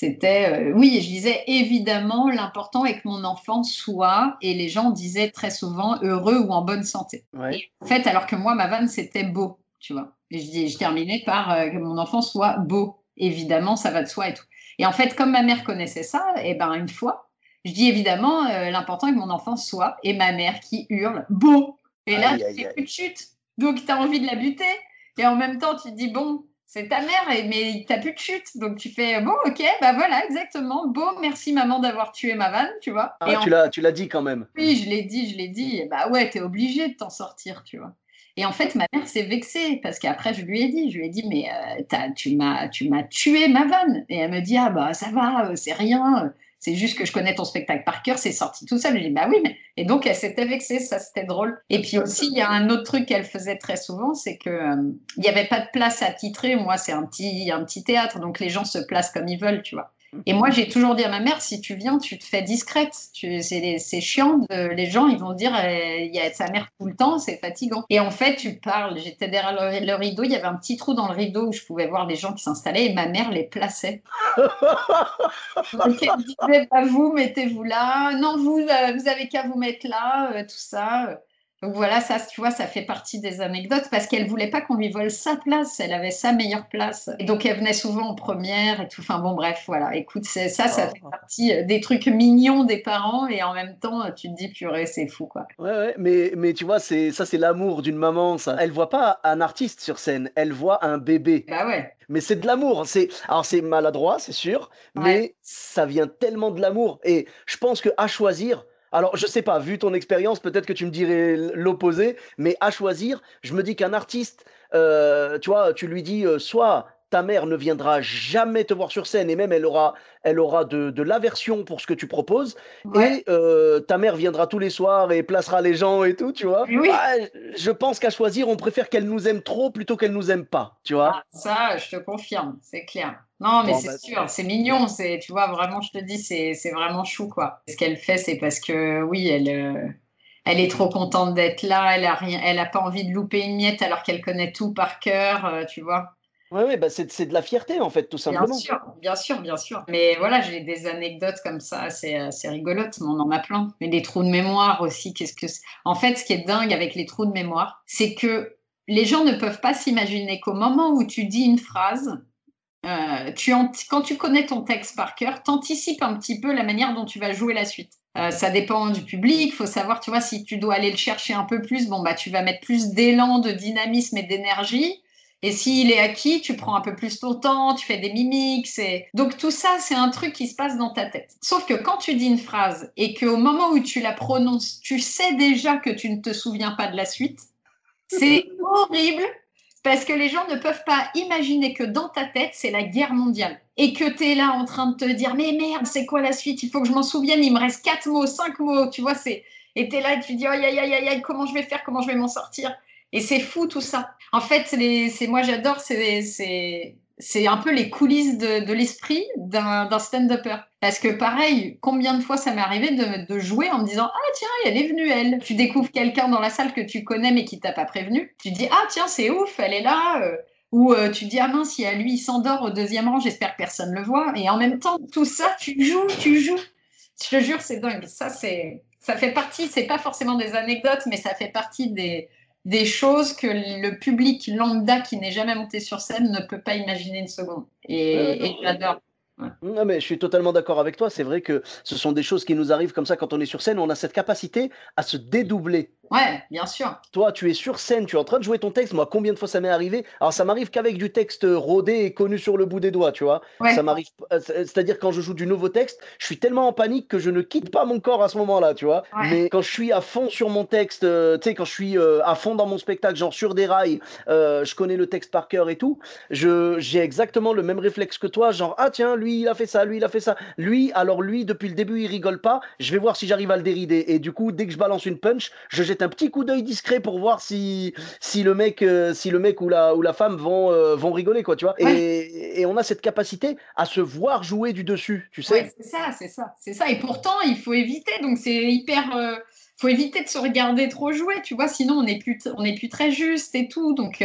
C'était, euh, oui, je disais évidemment, l'important est que mon enfant soit, et les gens disaient très souvent, heureux ou en bonne santé. Ouais. Et en fait, alors que moi, ma vanne, c'était beau, tu vois. Et je, dis- je terminais par euh, que mon enfant soit beau. Évidemment, ça va de soi et tout. Et en fait, comme ma mère connaissait ça, et ben une fois, je dis évidemment, euh, l'important est que mon enfant soit, et ma mère qui hurle beau. Et là, aïe. plus de chute. Donc, tu as envie de la buter. Et en même temps, tu te dis, bon, c'est ta mère, mais t'as plus de chute. Donc, tu fais, bon, ok, bah voilà, exactement. Beau, merci maman d'avoir tué ma vanne, tu vois. Ah, et en tu l'as, tu l'as dit quand même. oui, je l'ai dit, je l'ai dit. Et Bah ouais, t'es obligé de t'en sortir, tu vois. Et en fait, ma mère s'est vexée parce qu'après, je lui ai dit, je lui ai dit, mais euh, t'as- tu m'as, tu m'as tué ma vanne. Et elle me dit, ah bah ça va, euh, c'est rien. C'est juste que je connais ton spectacle par cœur, c'est sorti tout seul. Je dit, bah oui, mais. Et donc, elle s'était vexée, ça c'était drôle. Et puis aussi, il y a un autre truc qu'elle faisait très souvent, c'est que euh, il n'y avait pas de place à titrer. Moi, c'est un petit, un petit théâtre, donc les gens se placent comme ils veulent, tu vois. Et moi, j'ai toujours dit à ma mère, si tu viens, tu te fais discrète. C'est chiant. de- les gens, ils vont dire, euh, il y a sa mère tout le temps, c'est fatigant. Et en fait, tu parles. J'étais derrière le, le rideau. Il y avait un petit trou dans le rideau où je pouvais voir les gens qui s'installaient et ma mère les plaçait. Donc, elle disait, bah, vous, mettez-vous là. Non, vous, euh, vous avez qu'à vous mettre là, euh, tout ça. Donc voilà, ça, tu vois, ça fait partie des anecdotes parce qu'elle voulait pas qu'on lui vole sa place. Elle avait sa meilleure place. Et donc, elle venait souvent en première et tout. Enfin, bon, bref, voilà. Écoute, ça, ça Oh. fait partie euh, des trucs mignons des parents et en même temps, tu te dis, purée, c'est fou, quoi. Ouais, ouais, mais, mais tu vois, c'est, ça, c'est l'amour d'une maman, ça. Elle voit pas un artiste sur scène, elle voit un bébé. Bah ouais. Mais c'est de l'amour. C'est, alors, c'est maladroit, c'est sûr, mais ça vient tellement de l'amour. Et je pense que à choisir, alors, je sais pas, vu ton expérience, peut-être que tu me dirais l'opposé, mais à choisir, je me dis qu'un artiste, euh, tu vois, tu lui dis, euh, soit ta mère ne viendra jamais te voir sur scène et même elle aura, elle aura de, de l'aversion pour ce que tu proposes, Ouais. et euh, ta mère viendra tous les soirs et placera les gens et tout, tu vois. Oui. Ah, je pense qu'à choisir, on préfère qu'elle nous aime trop plutôt qu'elle nous aime pas, tu vois. Ah, ça, je te confirme, c'est clair. Non, mais Bon, c'est bah, sûr, c'est mignon, c'est, tu vois, vraiment, je te dis, c'est, c'est vraiment chou, quoi. Ce qu'elle fait, c'est parce que, oui, elle, euh, elle est trop contente d'être là, elle a rien, elle a pas envie de louper une miette alors qu'elle connaît tout par cœur, euh, tu vois. Ouais, ouais, bah c'est c'est de la fierté en fait, tout Bien simplement. sûr, bien sûr, bien sûr. Mais voilà, j'ai des anecdotes comme ça, c'est assez rigolote, mais on en a plein. Mais des trous de mémoire aussi, qu'est-ce que c'est? En fait, ce qui est dingue avec les trous de mémoire, c'est que les gens ne peuvent pas s'imaginer qu'au moment où tu dis une phrase, euh, tu quand tu connais ton texte par cœur, t'anticipes un petit peu la manière dont tu vas jouer la suite. Euh, ça dépend du public, faut savoir, tu vois, si tu dois aller le chercher un peu plus, bon bah tu vas mettre plus d'élan, de dynamisme et d'énergie. Et s'il est acquis, tu prends un peu plus ton temps, tu fais des mimiques. c'est- Donc tout ça, c'est un truc qui se passe dans ta tête. Sauf que quand tu dis une phrase et qu'au moment où tu la prononces, tu sais déjà que tu ne te souviens pas de la suite, c'est horrible parce que les gens ne peuvent pas imaginer que dans ta tête, c'est la guerre mondiale. Et que tu es là en train de te dire, mais merde, c'est quoi la suite? Il faut que je m'en souvienne, il me reste quatre mots, cinq mots, tu vois, c'est... Et tu es là et tu dis, aïe, aïe, aïe, aïe, comment je vais faire, comment je vais m'en sortir? Et c'est fou tout ça. En fait, c'est moi j'adore, c'est c'est- un peu les coulisses de, l'esprit d'un stand-upper. Parce que pareil, combien de fois ça m'est arrivé de, jouer en me disant Ah tiens, elle est venue elle. Tu découvres quelqu'un dans la salle que tu connais mais qui t'a pas prévenu. Tu dis Ah tiens, c'est ouf, elle est là. euh. Ou euh, tu dis Ah mince, si lui il s'endort au deuxième rang, j'espère que personne le voit. Et en même temps, tout ça, tu joues, tu joues. Je te jure, c'est dingue. Ça, c'est, ça fait partie, c'est pas forcément des anecdotes, mais ça fait partie des, des choses que le public lambda qui n'est jamais monté sur scène ne peut pas imaginer une seconde. Et, j'adore. Non, mais je suis totalement d'accord avec toi. C'est vrai que ce sont des choses qui nous arrivent comme ça quand on est sur scène. On a cette capacité à se dédoubler. Ouais, bien sûr. Toi, tu es sur scène, tu es en train de jouer ton texte. Moi, combien de fois ça m'est arrivé? Alors, ça m'arrive qu'avec du texte rodé et connu sur le bout des doigts, tu vois. Ouais. Ça m'arrive. euh, c'est- C'est-à-dire quand je joue du nouveau texte, je suis tellement en panique que je ne quitte pas mon corps à ce moment-là, tu vois. Ouais. Mais quand je suis à fond sur mon texte, euh, tu sais, quand je suis euh, à fond dans mon spectacle, genre sur des rails, euh, je connais le texte par cœur et tout, je j'ai exactement le même réflexe que toi, genre ah tiens, lui lui, il a fait ça, lui, il a fait ça. Lui, alors lui, depuis le début, il rigole pas. Je vais voir si j'arrive à le dérider. Et du coup, dès que je balance une punch, je jette un petit coup d'œil discret pour voir si, si le mec, euh, si le mec ou la, ou la femme vont, euh, vont rigoler, quoi, tu vois. Et, et, on a cette capacité à se voir jouer du dessus, tu sais. Ouais, c'est ça, c'est ça, c'est ça. Et pourtant, il faut éviter. Donc, c'est hyper. Euh, faut éviter de se regarder trop jouer, tu vois. Sinon, on n'est plus, on est plus très juste et tout. Donc,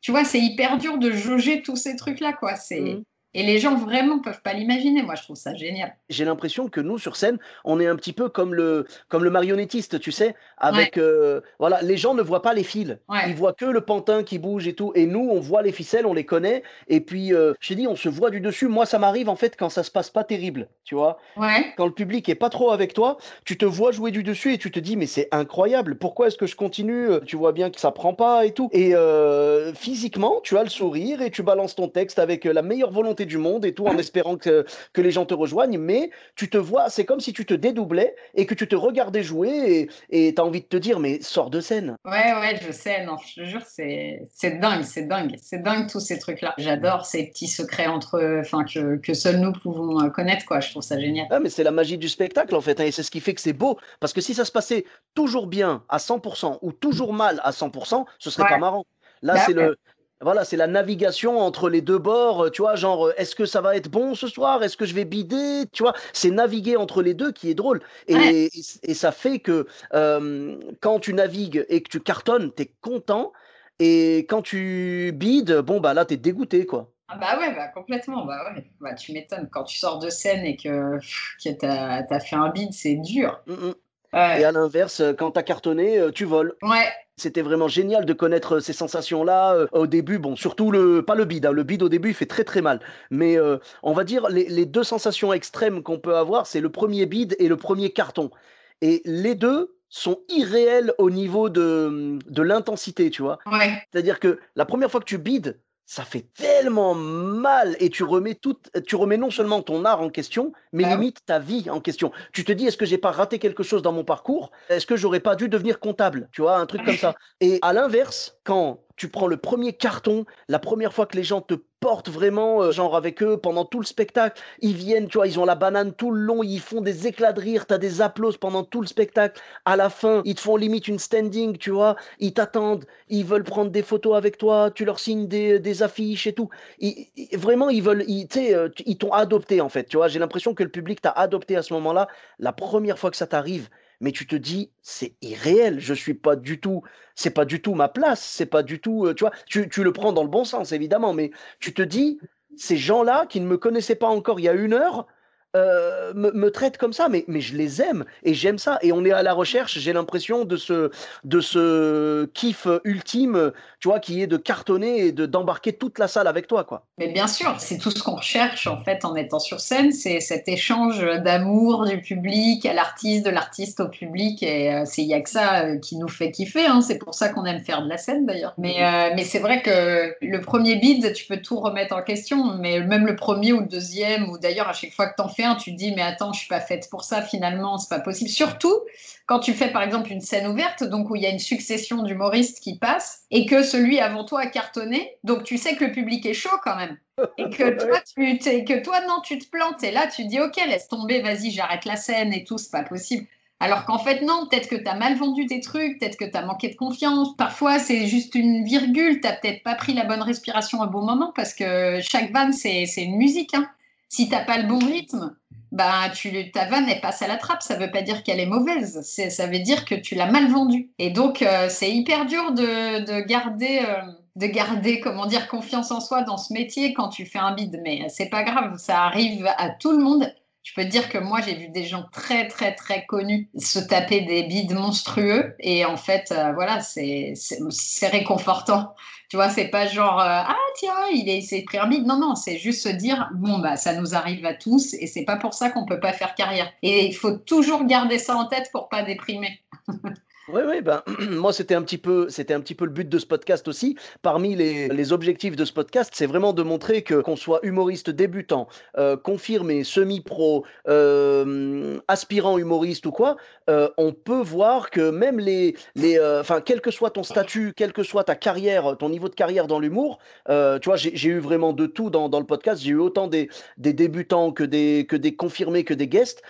tu vois, c'est hyper dur de jauger tous ces trucs-là, quoi. C'est. Mmh. Et les gens vraiment peuvent pas l'imaginer. Moi, je trouve ça génial. J'ai l'impression que nous, sur scène, on est un petit peu comme le, comme le marionnettiste, tu sais, avec euh, voilà, les gens ne voient pas les fils, ils voient que le pantin qui bouge et tout. Et nous, on voit les ficelles, on les connaît. Et puis, euh, je t'ai dit, on se voit du dessus. Moi, ça m'arrive en fait quand ça se passe pas terrible, tu vois. Quand le public est pas trop avec toi, tu te vois jouer du dessus et tu te dis, mais c'est incroyable. Pourquoi est-ce que je continue? Tu vois bien que ça prend pas et tout. Et euh, physiquement, tu as le sourire et tu balances ton texte avec la meilleure volonté du monde et tout en espérant que, que les gens te rejoignent, mais tu te vois, c'est comme si tu te dédoublais et que tu te regardais jouer et tu as envie de te dire, mais sors de scène. Ouais, ouais, je sais, non, je te jure, c'est dingue, c'est dingue, c'est dingue tous ces trucs-là. J'adore ces petits secrets entre, enfin, que, que seuls nous pouvons euh, connaître, quoi. Je trouve ça génial. Ah, mais c'est la magie du spectacle, en fait, hein, et c'est ce qui fait que c'est beau, parce que si ça se passait toujours bien à 100% ou toujours mal à 100%, ce serait pas marrant. Là, bah c'est le, voilà, c'est la navigation entre les deux bords, tu vois, genre, euh, est-ce que ça va être bon ce soir? Est-ce que je vais bider? Tu vois, c'est naviguer entre les deux qui est drôle. Et, et ça fait que euh, quand tu navigues et que tu cartonnes, tu es content. Et quand tu bides, bon, bah là, tu es dégoûté, quoi. Ah bah ouais, bah complètement, bah ouais. Bah, tu m'étonnes, quand tu sors de scène et que, que tu as, fait un bide, c'est dur. Mmh, mmh. Et à l'inverse, quand tu as cartonné, euh, tu voles. Ouais, c'était vraiment génial de connaître ces sensations-là euh, au début. Bon, surtout le, pas le bide. Hein. Le bide au début, il fait très très mal. Mais euh, on va dire les, deux sensations extrêmes qu'on peut avoir, c'est le premier bide et le premier carton. Et les deux sont irréels au niveau de, de l'intensité, tu vois. Ouais. C'est-à-dire que la première fois que tu bides, ça fait tellement mal et tu remets tout, tu remets non seulement ton art en question, mais limite ta vie en question. Tu te dis, est-ce que j'ai pas raté quelque chose dans mon parcours? Est-ce que j'aurais pas dû devenir comptable? Tu vois, un truc comme ça. Et à l'inverse, quand tu prends le premier carton, la première fois que les gens te portent vraiment, euh, genre avec eux, pendant tout le spectacle, ils viennent, tu vois, ils ont la banane tout le long, ils font des éclats de rire, tu as des applauses pendant tout le spectacle. À la fin, ils te font limite une standing, tu vois, ils t'attendent, ils veulent prendre des photos avec toi, tu leur signes des, des affiches et tout. vraiment, ils veulent, ils, euh, ils t'ont adopté en fait, tu vois. J'ai l'impression que le public t'a adopté à ce moment-là. La première fois que ça t'arrive, mais tu te dis c'est irréel, je suis pas du tout, c'est pas du tout ma place, c'est pas du tout, tu vois, tu, le prends dans le bon sens évidemment, mais tu te dis ces gens-là qui ne me connaissaient pas encore il y a une heure, euh, me, me, traitent comme ça, mais, mais je les aime et j'aime ça. Et on est à la recherche, j'ai l'impression, de ce, de ce kiff ultime, tu vois, qui est de cartonner et de, d'embarquer toute la salle avec toi. Quoi. Mais bien sûr, c'est tout ce qu'on recherche en fait en étant sur scène, c'est cet échange d'amour du public à l'artiste, de l'artiste au public. Et euh, c'est il a que ça euh, qui nous fait kiffer. Hein. C'est pour ça qu'on aime faire de la scène d'ailleurs. Mais, mais c'est vrai que le premier bid, tu peux tout remettre en question, mais même le premier ou le deuxième, ou d'ailleurs à chaque fois que tu en tu te dis mais attends, je suis pas faite pour ça finalement, c'est pas possible. Surtout quand tu fais par exemple une scène ouverte, donc où il y a une succession d'humoristes qui passent et que celui avant toi a cartonné, donc tu sais que le public est chaud quand même. Et que toi, tu, que toi non, tu te plantes et là tu te dis ok, laisse tomber, vas-y, j'arrête la scène et tout, c'est pas possible. Alors qu'en fait, non, peut-être que tu as mal vendu tes trucs, peut-être que tu as manqué de confiance. Parfois, c'est juste une virgule, tu n'as peut-être pas pris la bonne respiration au bon moment parce que chaque vanne, c'est une musique. Hein. Si tu n'as pas le bon rythme, bah, tu, ta vanne, elle passe à la trappe. Ça veut pas dire qu'elle est mauvaise. ça veut dire que tu l'as mal vendue. Et donc, euh, c'est hyper dur de, garder, euh, de garder, comment dire, confiance en soi dans ce métier quand tu fais un bide. Mais c'est pas grave, ça arrive à tout le monde. Je peux te dire que moi, j'ai vu des gens très, très, très connus se taper des bides monstrueux. Et en fait, euh, voilà, c'est réconfortant. Tu vois, c'est pas genre, euh, ah tiens, il s'est pris un bide. Non, non, c'est juste se dire, bon, bah, ça nous arrive à tous. Et c'est pas pour ça qu'on peut pas faire carrière. Et il faut toujours garder ça en tête pour pas déprimer. Oui, oui, ben, moi c'était un petit peu, c'était un petit peu le but de ce podcast aussi. Parmi les, les objectifs de ce podcast, c'est vraiment de montrer que qu'on soit humoriste débutant, euh, confirmé, semi-pro, euh, aspirant humoriste ou quoi, euh, on peut voir que même les, les, enfin, quel que soit ton statut, quelle que soit ta carrière, ton niveau de carrière dans l'humour, tu vois, j'ai eu vraiment de tout dans, dans le podcast. J'ai eu autant des, des débutants que des, que des confirmés que des guests.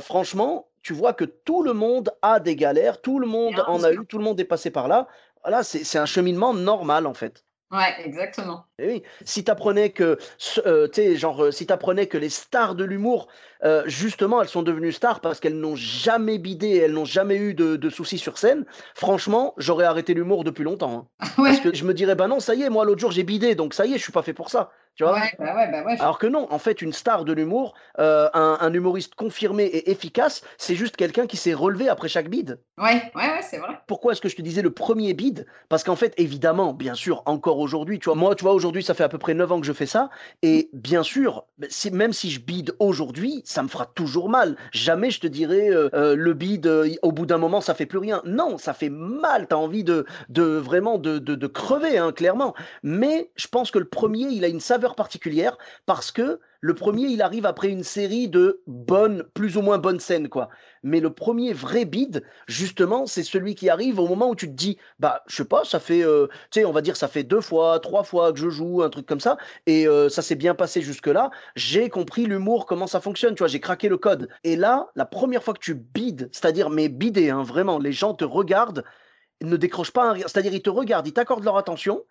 franchement, tu vois que tout le monde a des galères, tout le monde en a eu, tout le monde est passé par là. Voilà, c'est un cheminement normal en fait. Ouais, exactement. Et oui, si tu apprenais que, euh, genre, euh, si apprenais que les stars de l'humour, euh, justement, elles sont devenues stars parce qu'elles n'ont jamais bidé, elles n'ont jamais eu de, soucis sur scène, franchement, j'aurais arrêté l'humour depuis longtemps. Hein. Parce que je me dirais, bah non, ça y est, moi l'autre jour j'ai bidé, donc ça y est, je suis pas fait pour ça. Tu vois? Ouais, bah ouais, bah ouais, Alors que non, en fait, une star de l'humour, un, un, humoriste confirmé et efficace, c'est juste quelqu'un qui s'est relevé après chaque bide. Ouais, ouais, ouais, c'est vrai. Pourquoi est-ce que je te disais le premier bide? Parce qu'en fait, évidemment, bien sûr, encore aujourd'hui, tu vois, moi, tu vois, aujourd'hui, ça fait à peu près 9 ans que je fais ça, et bien sûr, même si je bide aujourd'hui, ça me fera toujours mal. Jamais je te dirais euh, euh, le bide euh, au bout d'un moment ça fait plus rien. Non, ça fait mal. T'as envie de, de vraiment de, de, crever, hein, clairement. Mais je pense que le premier, il a une saveur particulière parce que le premier, il arrive après une série de bonnes, plus ou moins bonnes scènes, quoi. Mais le premier vrai bide, justement, c'est celui qui arrive au moment où tu te dis, bah, je sais pas, ça fait, tu sais, on va dire, ça fait deux fois, trois fois que je joue, un truc comme ça, et ça s'est bien passé jusque-là. J'ai compris l'humour, comment ça fonctionne, tu vois, j'ai craqué le code. Et là, la première fois que tu bides, c'est-à-dire, mais bider, hein, vraiment, les gens te regardent, ne décrochent pas un rire, c'est-à-dire, ils te regardent, ils t'accordent leur attention,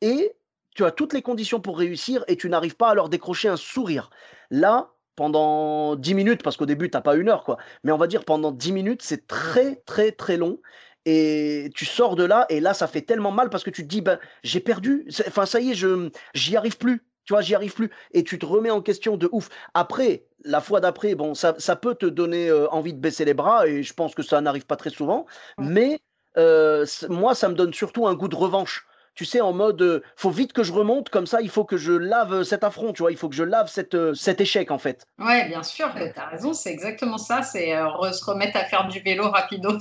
et tu as toutes les conditions pour réussir et tu n'arrives pas à leur décrocher un sourire. Là, pendant 10 minutes, parce qu'au début, tu n'as pas une heure, quoi, mais on va dire pendant 10 minutes, c'est très, très, très long. Et tu sors de là, et là, ça fait tellement mal parce que tu te dis, ben, j'ai perdu, enfin, ça y est, je j'y arrive plus. Tu vois, j'y arrive plus. Et tu te remets en question de ouf. Après, la fois d'après, bon, ça, ça, peut te donner euh, envie de baisser les bras, et je pense que ça n'arrive pas très souvent. Mais euh, moi, ça me donne surtout un goût de revanche tu sais, en mode, euh, faut vite que je remonte, comme ça, il faut que je lave euh, cet affront, tu vois, il faut que je lave cette, euh, cet échec, en fait. Ouais, bien sûr, tu as raison, c'est exactement ça, c'est se remettre à faire du vélo rapidos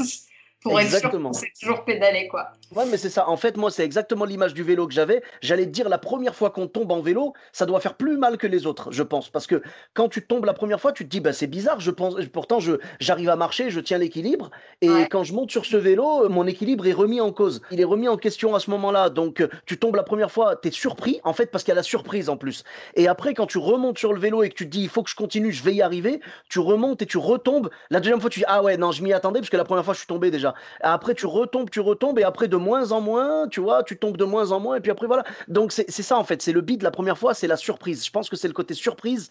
pour exactement. être sûr c'est toujours pédaler, quoi. Ouais, mais c'est ça. En fait, moi, c'est exactement l'image du vélo que j'avais. J'allais te dire, la première fois qu'on tombe en vélo, ça doit faire plus mal que les autres, je pense. Parce que quand tu tombes la première fois, tu te dis, bah, c'est bizarre, je pense, pourtant, je, j'arrive à marcher, je tiens l'équilibre. Et quand je monte sur ce vélo, euh, mon équilibre est remis en cause. Il est remis en question à ce moment-là. Donc, euh, tu tombes la première fois, tu es surpris, en fait, parce qu'il y a la surprise en plus. Et après, quand tu remontes sur le vélo et que tu te dis, il faut que je continue, je vais y arriver, tu remontes et tu retombes. La deuxième fois, tu dis, ah ouais, non, je m'y attendais, parce que la première fois, je suis tombé déjà. Après, tu retombes, tu retombes, et après, de moins en moins, tu vois, tu tombes de moins en moins, et puis après, voilà. Donc, c'est ça, en fait. C'est le beat la première fois, c'est la surprise. Je pense que c'est le côté surprise,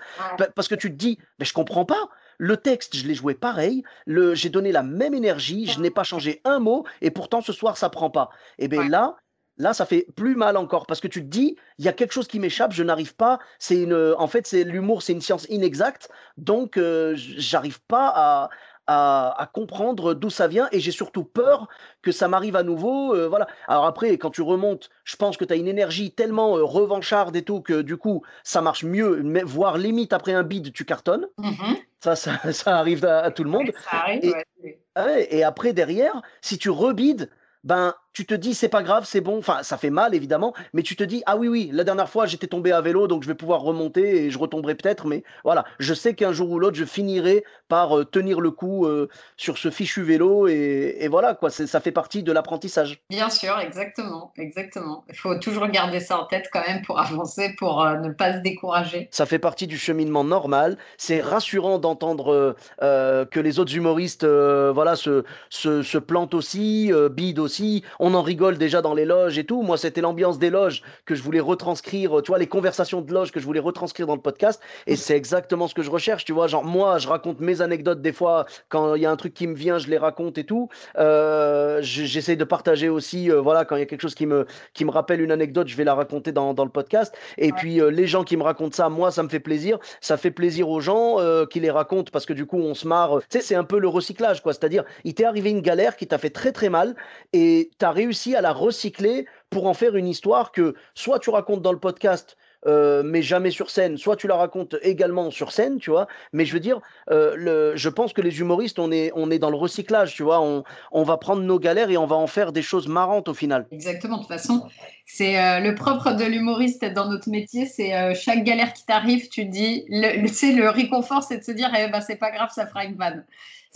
parce que tu te dis, mais je comprends pas. Le texte, je l'ai joué pareil. J'ai donné la même énergie, je n'ai pas changé un mot, et pourtant, ce soir, ça prend pas. Et bien là, Là, ça fait plus mal encore parce que tu te dis, il y a quelque chose qui m'échappe, je n'arrive pas. C'est une, en fait, c'est l'humour, c'est une science inexacte, donc euh, j'arrive pas à, à, comprendre d'où ça vient et j'ai surtout peur que ça m'arrive à nouveau. Euh, voilà. Alors après, quand tu remontes, je pense que tu as une énergie tellement euh, revancharde et tout que du coup, ça marche mieux, mais, voire limite après un bid, tu cartonnes. Mmh ça, ça, arrive à, tout le monde. ça arrive, et, et, après, derrière, si tu rebides, ben tu te dis c'est pas grave, c'est bon. Enfin, ça fait mal évidemment, mais tu te dis ah oui oui, la dernière fois j'étais tombé à vélo, donc je vais pouvoir remonter et je retomberai peut-être, mais voilà, je sais qu'un jour ou l'autre je finirai par euh, tenir le coup euh, sur ce fichu vélo et, voilà quoi, ça fait partie de l'apprentissage. Bien sûr, exactement, exactement. Il faut toujours garder ça en tête quand même pour avancer, pour euh, ne pas se décourager. Ça fait partie du cheminement normal. C'est rassurant d'entendre que les autres humoristes, voilà, se, se, se plantent aussi, bident aussi on en rigole déjà dans les loges et tout. Moi, c'était l'ambiance des loges que je voulais retranscrire, tu vois, les conversations de loges que je voulais retranscrire dans le podcast. Et c'est exactement ce que je recherche, tu vois. Genre, moi, je raconte mes anecdotes des fois, quand il y a un truc qui me vient, je les raconte et tout. Euh, j'essaie de partager aussi, euh, voilà, quand il y a quelque chose qui me, qui me rappelle une anecdote, je vais la raconter dans, le podcast. Et puis, euh, les gens qui me racontent ça, moi, ça me fait plaisir. Ça fait plaisir aux gens qui les racontent parce que du coup, on se marre. Tu sais, c'est un peu le recyclage, quoi. C'est-à-dire, il t'est arrivé une galère qui t'a fait très, très mal et t'as réussi à la recycler pour en faire une histoire que soit tu racontes dans le podcast euh, mais jamais sur scène, soit tu la racontes également sur scène, tu vois. Mais je veux dire, euh, je pense que les humoristes, on est, dans le recyclage, tu vois. On, on va prendre nos galères et on va en faire des choses marrantes au final. Exactement. De toute façon, c'est euh, le propre de l'humoriste dans notre métier, c'est chaque galère qui t'arrive, tu dis, le, le, le réconfort, c'est de se dire, eh ben, c'est pas grave, ça fera une vanne.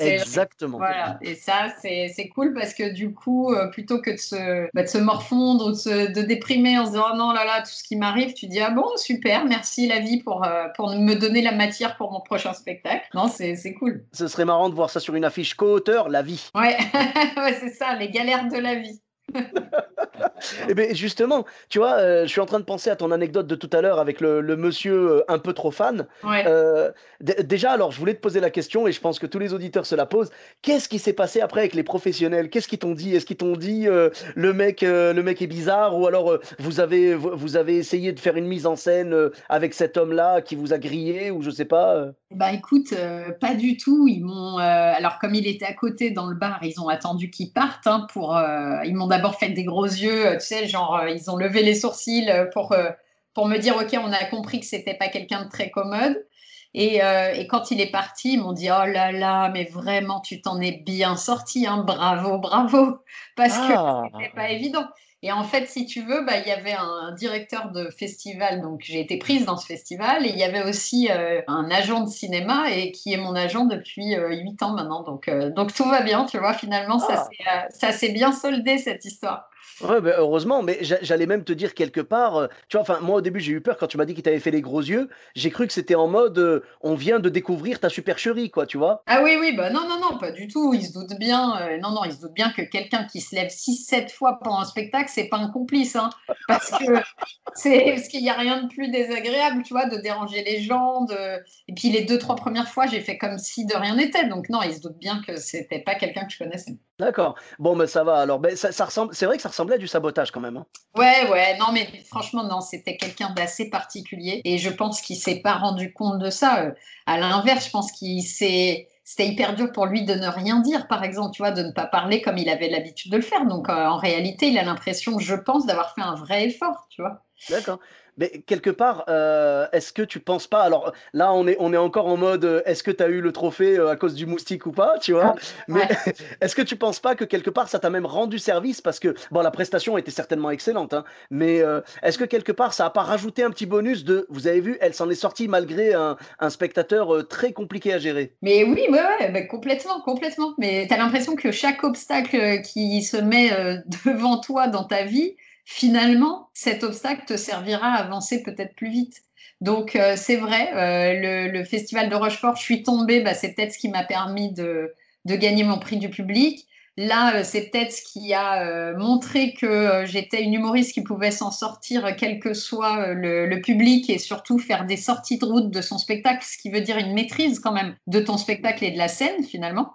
Exactement. Voilà, et ça, c'est cool parce que du coup, euh, plutôt que de se, bah, de se morfondre ou de, se, de déprimer en se disant oh non, là, là, tout ce qui m'arrive, tu dis ah bon, super, merci la vie pour, euh, pour me donner la matière pour mon prochain spectacle. Non, c'est cool. Ce serait marrant de voir ça sur une affiche co-auteur, la vie. Ouais, ouais c'est ça, les galères de la vie. Eh bien, justement, tu vois, euh, je suis en train de penser à ton anecdote de tout à l'heure avec le, monsieur euh, un peu trop fan. Euh, déjà, alors, je voulais te poser la question et je pense que tous les auditeurs se la posent. Qu'est-ce qui s'est passé après avec les professionnels? Qu'est-ce qu'ils t'ont dit? Est-ce qu'ils t'ont dit le mec, le mec est bizarre ou alors vous avez vous avez essayé de faire une mise en scène avec cet homme-là qui vous a grillé ou je sais pas Bah écoute, pas du tout. Ils m'ont alors comme il était à côté dans le bar, ils ont attendu qu'il parte hein, pour. ils m'ont d'abord fait des gros yeux tu sais, genre, euh, ils ont levé les sourcils euh, pour, euh, pour me dire, OK, on a compris que c'était pas quelqu'un de très commode. Et, et, quand il est parti, ils m'ont dit Oh là là, mais vraiment, tu t'en es bien sorti, hein, bravo, bravo, parce que ah. c'était pas évident. Et en fait, si tu veux, bah, il y avait un directeur de festival, donc j'ai été prise dans ce festival, et il y avait aussi un agent de cinéma, et qui est mon agent depuis huit ans maintenant. Donc, donc tout va bien, tu vois, finalement, ah. ça s'est bien soldé, cette histoire. Heureusement, mais j'allais même te dire quelque part, euh, tu vois, enfin, moi au début j'ai eu peur quand tu m'as dit qu'il t'avait fait les gros yeux, j'ai cru que c'était en mode euh, on vient de découvrir ta supercherie, quoi, tu vois. Ah oui, oui, bah non, non, non, pas du tout. Il se doute bien, euh, non, non, il se doute bien que quelqu'un qui se lève 6-7 fois pendant un spectacle, c'est pas un complice, hein, parce que c'est parce qu'il n'y a rien de plus désagréable, tu vois, de déranger les gens. De... Et puis les deux, trois premières fois, j'ai fait comme si de rien n'était, donc non, il se doute bien que c'était pas quelqu'un que je connaissais. D'accord. Bon, mais ça va alors. Ben, ça, ça ressemble... C'est vrai que ça ressemblait à du sabotage quand même. Hein. Ouais, ouais. Non, mais franchement, non, c'était quelqu'un d'assez particulier. Et je pense qu'il s'est pas rendu compte de ça. Euh, à l'inverse, je pense qu'il s'est c'était hyper dur pour lui de ne rien dire, par exemple, tu vois, de ne pas parler comme il avait l'habitude de le faire. Donc, euh, en réalité, il a l'impression, je pense, d'avoir fait un vrai effort, tu vois. D'accord. Mais quelque part, euh, est-ce que tu penses pas alors là on est on est encore en mode, euh, est-ce que tu as eu le trophée, euh, à cause du moustique ou pas, tu vois? Mais est-ce que tu penses pas que quelque part ça t'a même rendu service? Parce que bon la prestation était certainement excellente, hein, mais, est-ce que quelque part ça a pas rajouté un petit bonus de vous avez vu, elle s'en est sortie malgré un un spectateur, très compliqué à gérer? Mais oui, ouais, ouais, bah, complètement, complètement. Mais tu as l'impression que chaque obstacle, qui se met, devant toi dans ta vie, finalement, cet obstacle te servira à avancer peut-être plus vite. Donc, euh, c'est vrai, euh, le, festival de Rochefort, je suis tombée, bah, c'est peut-être ce qui m'a permis de, gagner mon prix du public. Là, euh, c'est peut-être ce qui a montré que j'étais une humoriste qui pouvait s'en sortir, quel que soit le, public, et surtout faire des sorties de route de son spectacle, ce qui veut dire une maîtrise quand même de ton spectacle et de la scène, finalement.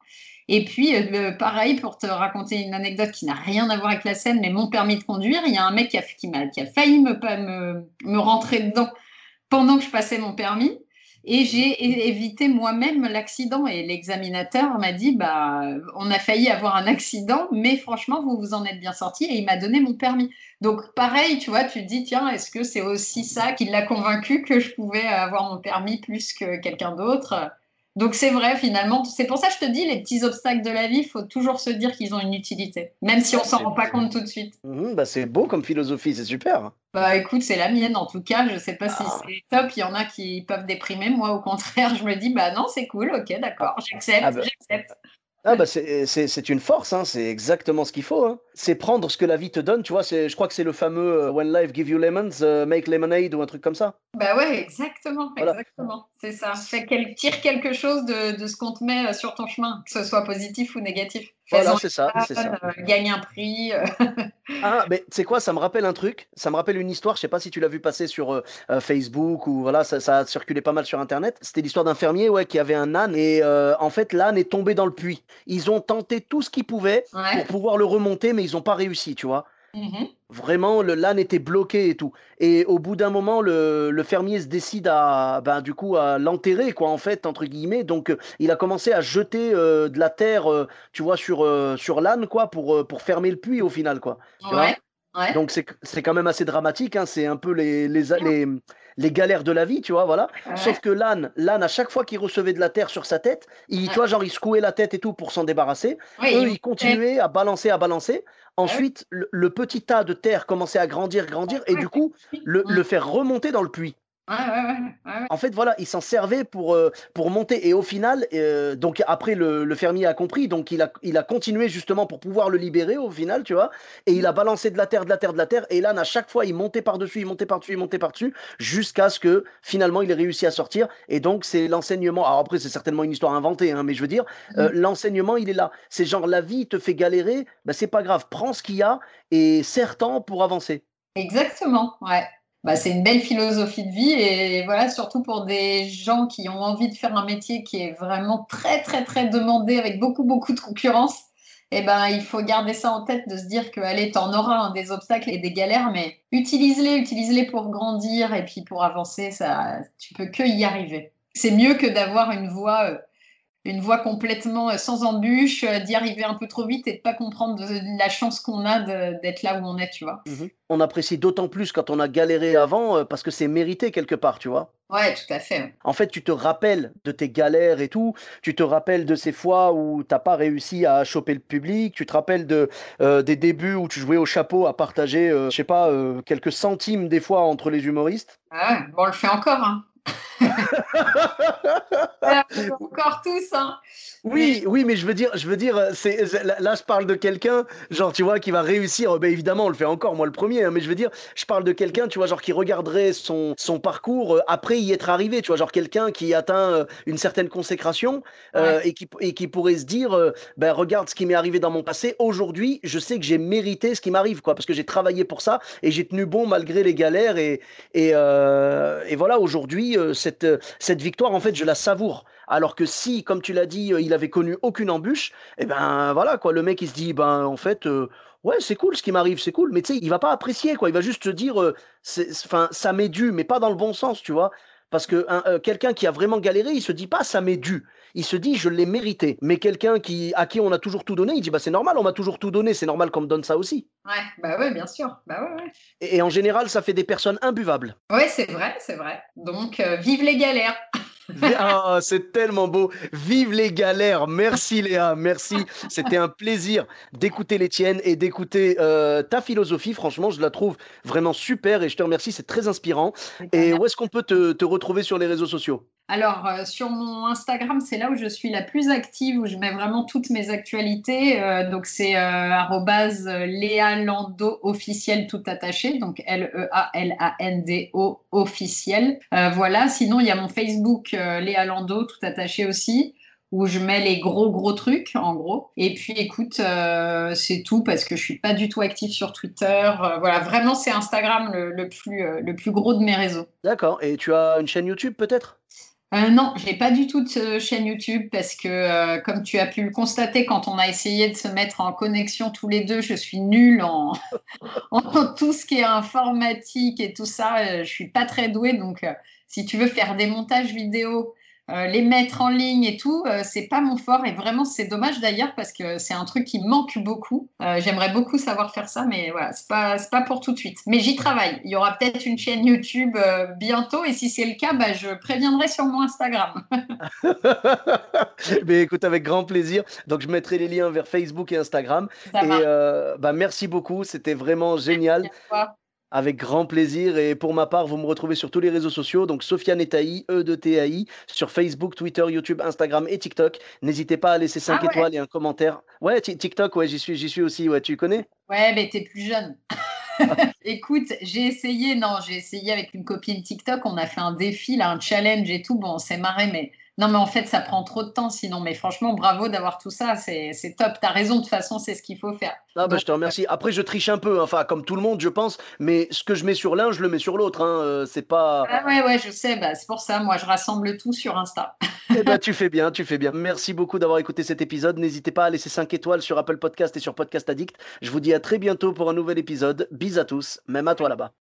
Et puis, euh, pareil, pour te raconter une anecdote qui n'a rien à voir avec la scène, mais mon permis de conduire, il y a un mec qui a, failli me rentrer dedans pendant que je passais mon permis. Et j'ai évité moi-même l'accident. Et l'examinateur m'a dit, bah, on a failli avoir un accident, mais franchement, vous vous en êtes bien sorti. Et il m'a donné mon permis. Donc, pareil, tu vois, tu te dis, tiens, est-ce que c'est aussi ça qui l'a convaincu que je pouvais avoir mon permis plus que quelqu'un d'autre? Donc c'est vrai finalement, c'est pour ça que je te dis, les petits obstacles de la vie, il faut toujours se dire qu'ils ont une utilité, même si on s'en rend pas compte tout de suite. Mmh, bah c'est beau comme philosophie, c'est super. Bah écoute, c'est la mienne en tout cas, je sais pas si ah. c'est top, il y en a qui peuvent déprimer, moi au contraire, je me dis, bah non, c'est cool, ok, d'accord, j'accepte, ah bah. j'accepte. Ah bah c'est une force, hein, c'est exactement ce qu'il faut. Hein. C'est prendre ce que la vie te donne, tu vois. Je crois que c'est le fameux euh, When life give you lemons, uh, make lemonade ou un truc comme ça. Bah ouais, exactement, exactement. C'est ça. tire quelque chose de, de ce qu'on te met euh, sur ton chemin, que ce soit positif ou négatif. Voilà, c'est ça, c'est ça. Euh, gagne un prix. Euh. ah, mais c'est quoi Ça me rappelle un truc. Ça me rappelle une histoire. Je sais pas si tu l'as vu passer sur euh, Facebook ou voilà, ça, ça, a circulé pas mal sur Internet. C'était l'histoire d'un fermier ouais, qui avait un âne et en fait l'âne est tombé dans le puits. Ils ont tenté tout ce qu'ils pouvaient pour pouvoir le remonter, mais ils n'ont pas réussi, tu vois. Mmh Vraiment, le l'âne était bloqué et tout. Et au bout d'un moment, le, le fermier se décide à, ben, du coup, à l'enterrer, quoi, en fait, entre guillemets. Donc, euh, il a commencé à jeter euh, de la terre, euh, tu vois, sur, sur l'âne, quoi, pour, pour fermer le puits au final, quoi. Donc c'est quand même assez dramatique, hein. c'est un peu les, les, les, les, galères de la vie, tu vois, voilà. Sauf que l'âne, l'âne, à chaque fois qu'il recevait de la terre sur sa tête, il, tu vois, genre il secouait la tête et tout pour s'en débarrasser. Eux, ils continuaient à balancer, à balancer. Ensuite, le, petit tas de terre commençait à grandir, grandir, et du coup, le, le faire remonter dans le puits. Ouais, ouais, ouais, en fait, voilà, il s'en servait pour, euh, pour monter. Et au final, euh, donc après, le, fermier a compris, donc il a, il a continué justement pour pouvoir le libérer au final, tu vois. Et il a balancé de la terre, de la terre, de la terre. Et là, à chaque fois, il montait par-dessus, il montait par-dessus, il montait par-dessus, jusqu'à ce que finalement, il ait réussi à sortir. Et donc, c'est l'enseignement. Alors après, c'est certainement une histoire inventée, hein, mais je veux dire, euh, mmh. l'enseignement, il est là. C'est genre, la vie te fait galérer, bah, c'est pas grave, prends ce qu'il y a et serre-t'en pour avancer. Exactement, ouais. Bah, c'est une belle philosophie de vie et voilà, surtout pour des gens qui ont envie de faire un métier qui est vraiment très, très, très demandé avec beaucoup, beaucoup de concurrence. Eh ben, il faut garder ça en tête, de se dire que, allez, t'en auras des obstacles et des galères, mais utilise-les, utilise-les pour grandir et puis pour avancer, ça, tu peux que y arriver. C'est mieux que d'avoir une voie euh, une voie complètement euh, sans embûche, euh, d'y arriver un peu trop vite et de pas comprendre la chance qu'on a d'être là où on est, tu vois. Mmh on apprécie d'autant plus quand on a galéré avant euh, parce que c'est mérité quelque part, tu vois. Ouais, tout à fait. En fait, tu te rappelles de tes galères et tout. Tu te rappelles de ces fois où tu n'as pas réussi à choper le public. Tu te rappelles de, des débuts où tu jouais au chapeau à partager, je sais pas, quelques centimes des fois entre les humoristes. Ah, bon, on le fait encore. Hein. Encore tous, hein. Oui, oui, mais je veux dire, je veux dire, c'est là, je parle de quelqu'un, genre, tu vois, qui va réussir. Ben évidemment, on le fait encore, moi le premier, hein, mais je veux dire, je parle de quelqu'un, tu vois, genre qui regarderait son, son parcours euh, après y être arrivé, tu vois, genre quelqu'un qui atteint euh, une certaine consécration euh, et, qui, et qui pourrait se dire, ben regarde ce qui m'est arrivé dans mon passé. Aujourd'hui, je sais que j'ai mérité ce qui m'arrive, quoi, parce que j'ai travaillé pour ça et j'ai tenu bon malgré les galères et et, et voilà, aujourd'hui, cette cette victoire, en fait, je la savoure. Alors que si, comme tu l'as dit, il avait connu aucune embûche, eh ben voilà quoi, le mec il se dit ben en fait euh, ouais c'est cool ce qui m'arrive, c'est cool, mais tu sais il va pas apprécier quoi, il va juste se dire euh, enfin ça m'est dû, mais pas dans le bon sens, tu vois. Parce que euh, quelqu'un qui a vraiment galéré, il se dit pas ça m'est dû. Il se dit je l'ai mérité. Mais quelqu'un qui à qui on a toujours tout donné, il dit bah c'est normal, on m'a toujours tout donné, c'est normal qu'on me donne ça aussi. Ouais, bah ouais, bien sûr. Bah ouais, Et, en général, ça fait des personnes imbuvables. Ouais, c'est vrai, c'est vrai. Donc vive les galères. Ah, c'est tellement beau. Vive les galères. Merci Léa, merci. C'était un plaisir d'écouter les tiennes et d'écouter euh, ta philosophie. Franchement, je la trouve vraiment super et je te remercie. C'est très inspirant. Et où est-ce qu'on peut te, retrouver sur les réseaux sociaux? Alors, euh, sur mon Instagram, c'est là où je suis la plus active, où je mets vraiment toutes mes actualités. Euh, donc, c'est euh, Léa Lando officiel tout attaché, donc L-E-A-L-A-N-D-O officiel. voilà, sinon, il y a mon Facebook Léa Lando tout attaché aussi où je mets les gros gros trucs en gros. Et puis écoute, c'est tout parce que je suis pas du tout active sur Twitter. voilà, vraiment c'est Instagram le plus le plus gros de mes réseaux. D'accord. Et tu as une chaîne YouTube peut-être? Euh, non, je n'ai pas du tout de chaîne YouTube parce que, euh, comme tu as pu le constater, quand on a essayé de se mettre en connexion tous les deux, je suis nulle en, tout ce qui est informatique et tout ça. Euh, je suis pas très douée. Donc, si tu veux faire des montages vidéo euh, les mettre en ligne et tout, euh, c'est pas mon fort et vraiment c'est dommage d'ailleurs parce que c'est un truc qui manque beaucoup. Euh, j'aimerais beaucoup savoir faire ça, mais voilà, c'est pas pas pour tout de suite. Mais j'y travaille. Il y aura peut-être une chaîne YouTube bientôt et si c'est le cas, bah, je préviendrai sur mon Instagram. mais écoute, avec grand plaisir. Donc je mettrai les liens vers Facebook et Instagram. et bah, merci beaucoup, c'était vraiment génial. Avec grand plaisir. Et pour ma part, vous me retrouvez sur tous les réseaux sociaux. Donc, Sofiane Etaï, E de TAI, sur Facebook, Twitter, YouTube, Instagram et TikTok. N'hésitez pas à laisser 5 ah étoiles et un commentaire. Ouais, TikTok, ouais, j'y suis, j'y suis aussi. Ouais, tu connais? Ouais, mais t'es plus jeune. Écoute, j'ai essayé, non, j'ai essayé avec une copine TikTok. On a fait un défi, là, un challenge et tout. Bon, on s'est marré, mais non, mais en fait, ça prend trop de temps sinon. Mais franchement, bravo d'avoir tout ça. C'est top. Tu as raison. De toute façon, c'est ce qu'il faut faire. Ah, bah, je te remercie. Après, je triche un peu. Hein. Enfin, comme tout le monde, je pense. Mais ce que je mets sur l'un, je le mets sur l'autre. Hein. Euh, c'est pas. Ah, ouais, ouais, je sais. Bah, c'est pour ça. Moi, je rassemble tout sur Insta. eh ben, tu fais bien. Tu fais bien. Merci beaucoup d'avoir écouté cet épisode. N'hésitez pas à laisser 5 étoiles sur Apple Podcast et sur Podcast Addict. Je vous dis à très bientôt pour un nouvel épisode. Bis à tous. Même à toi là-bas.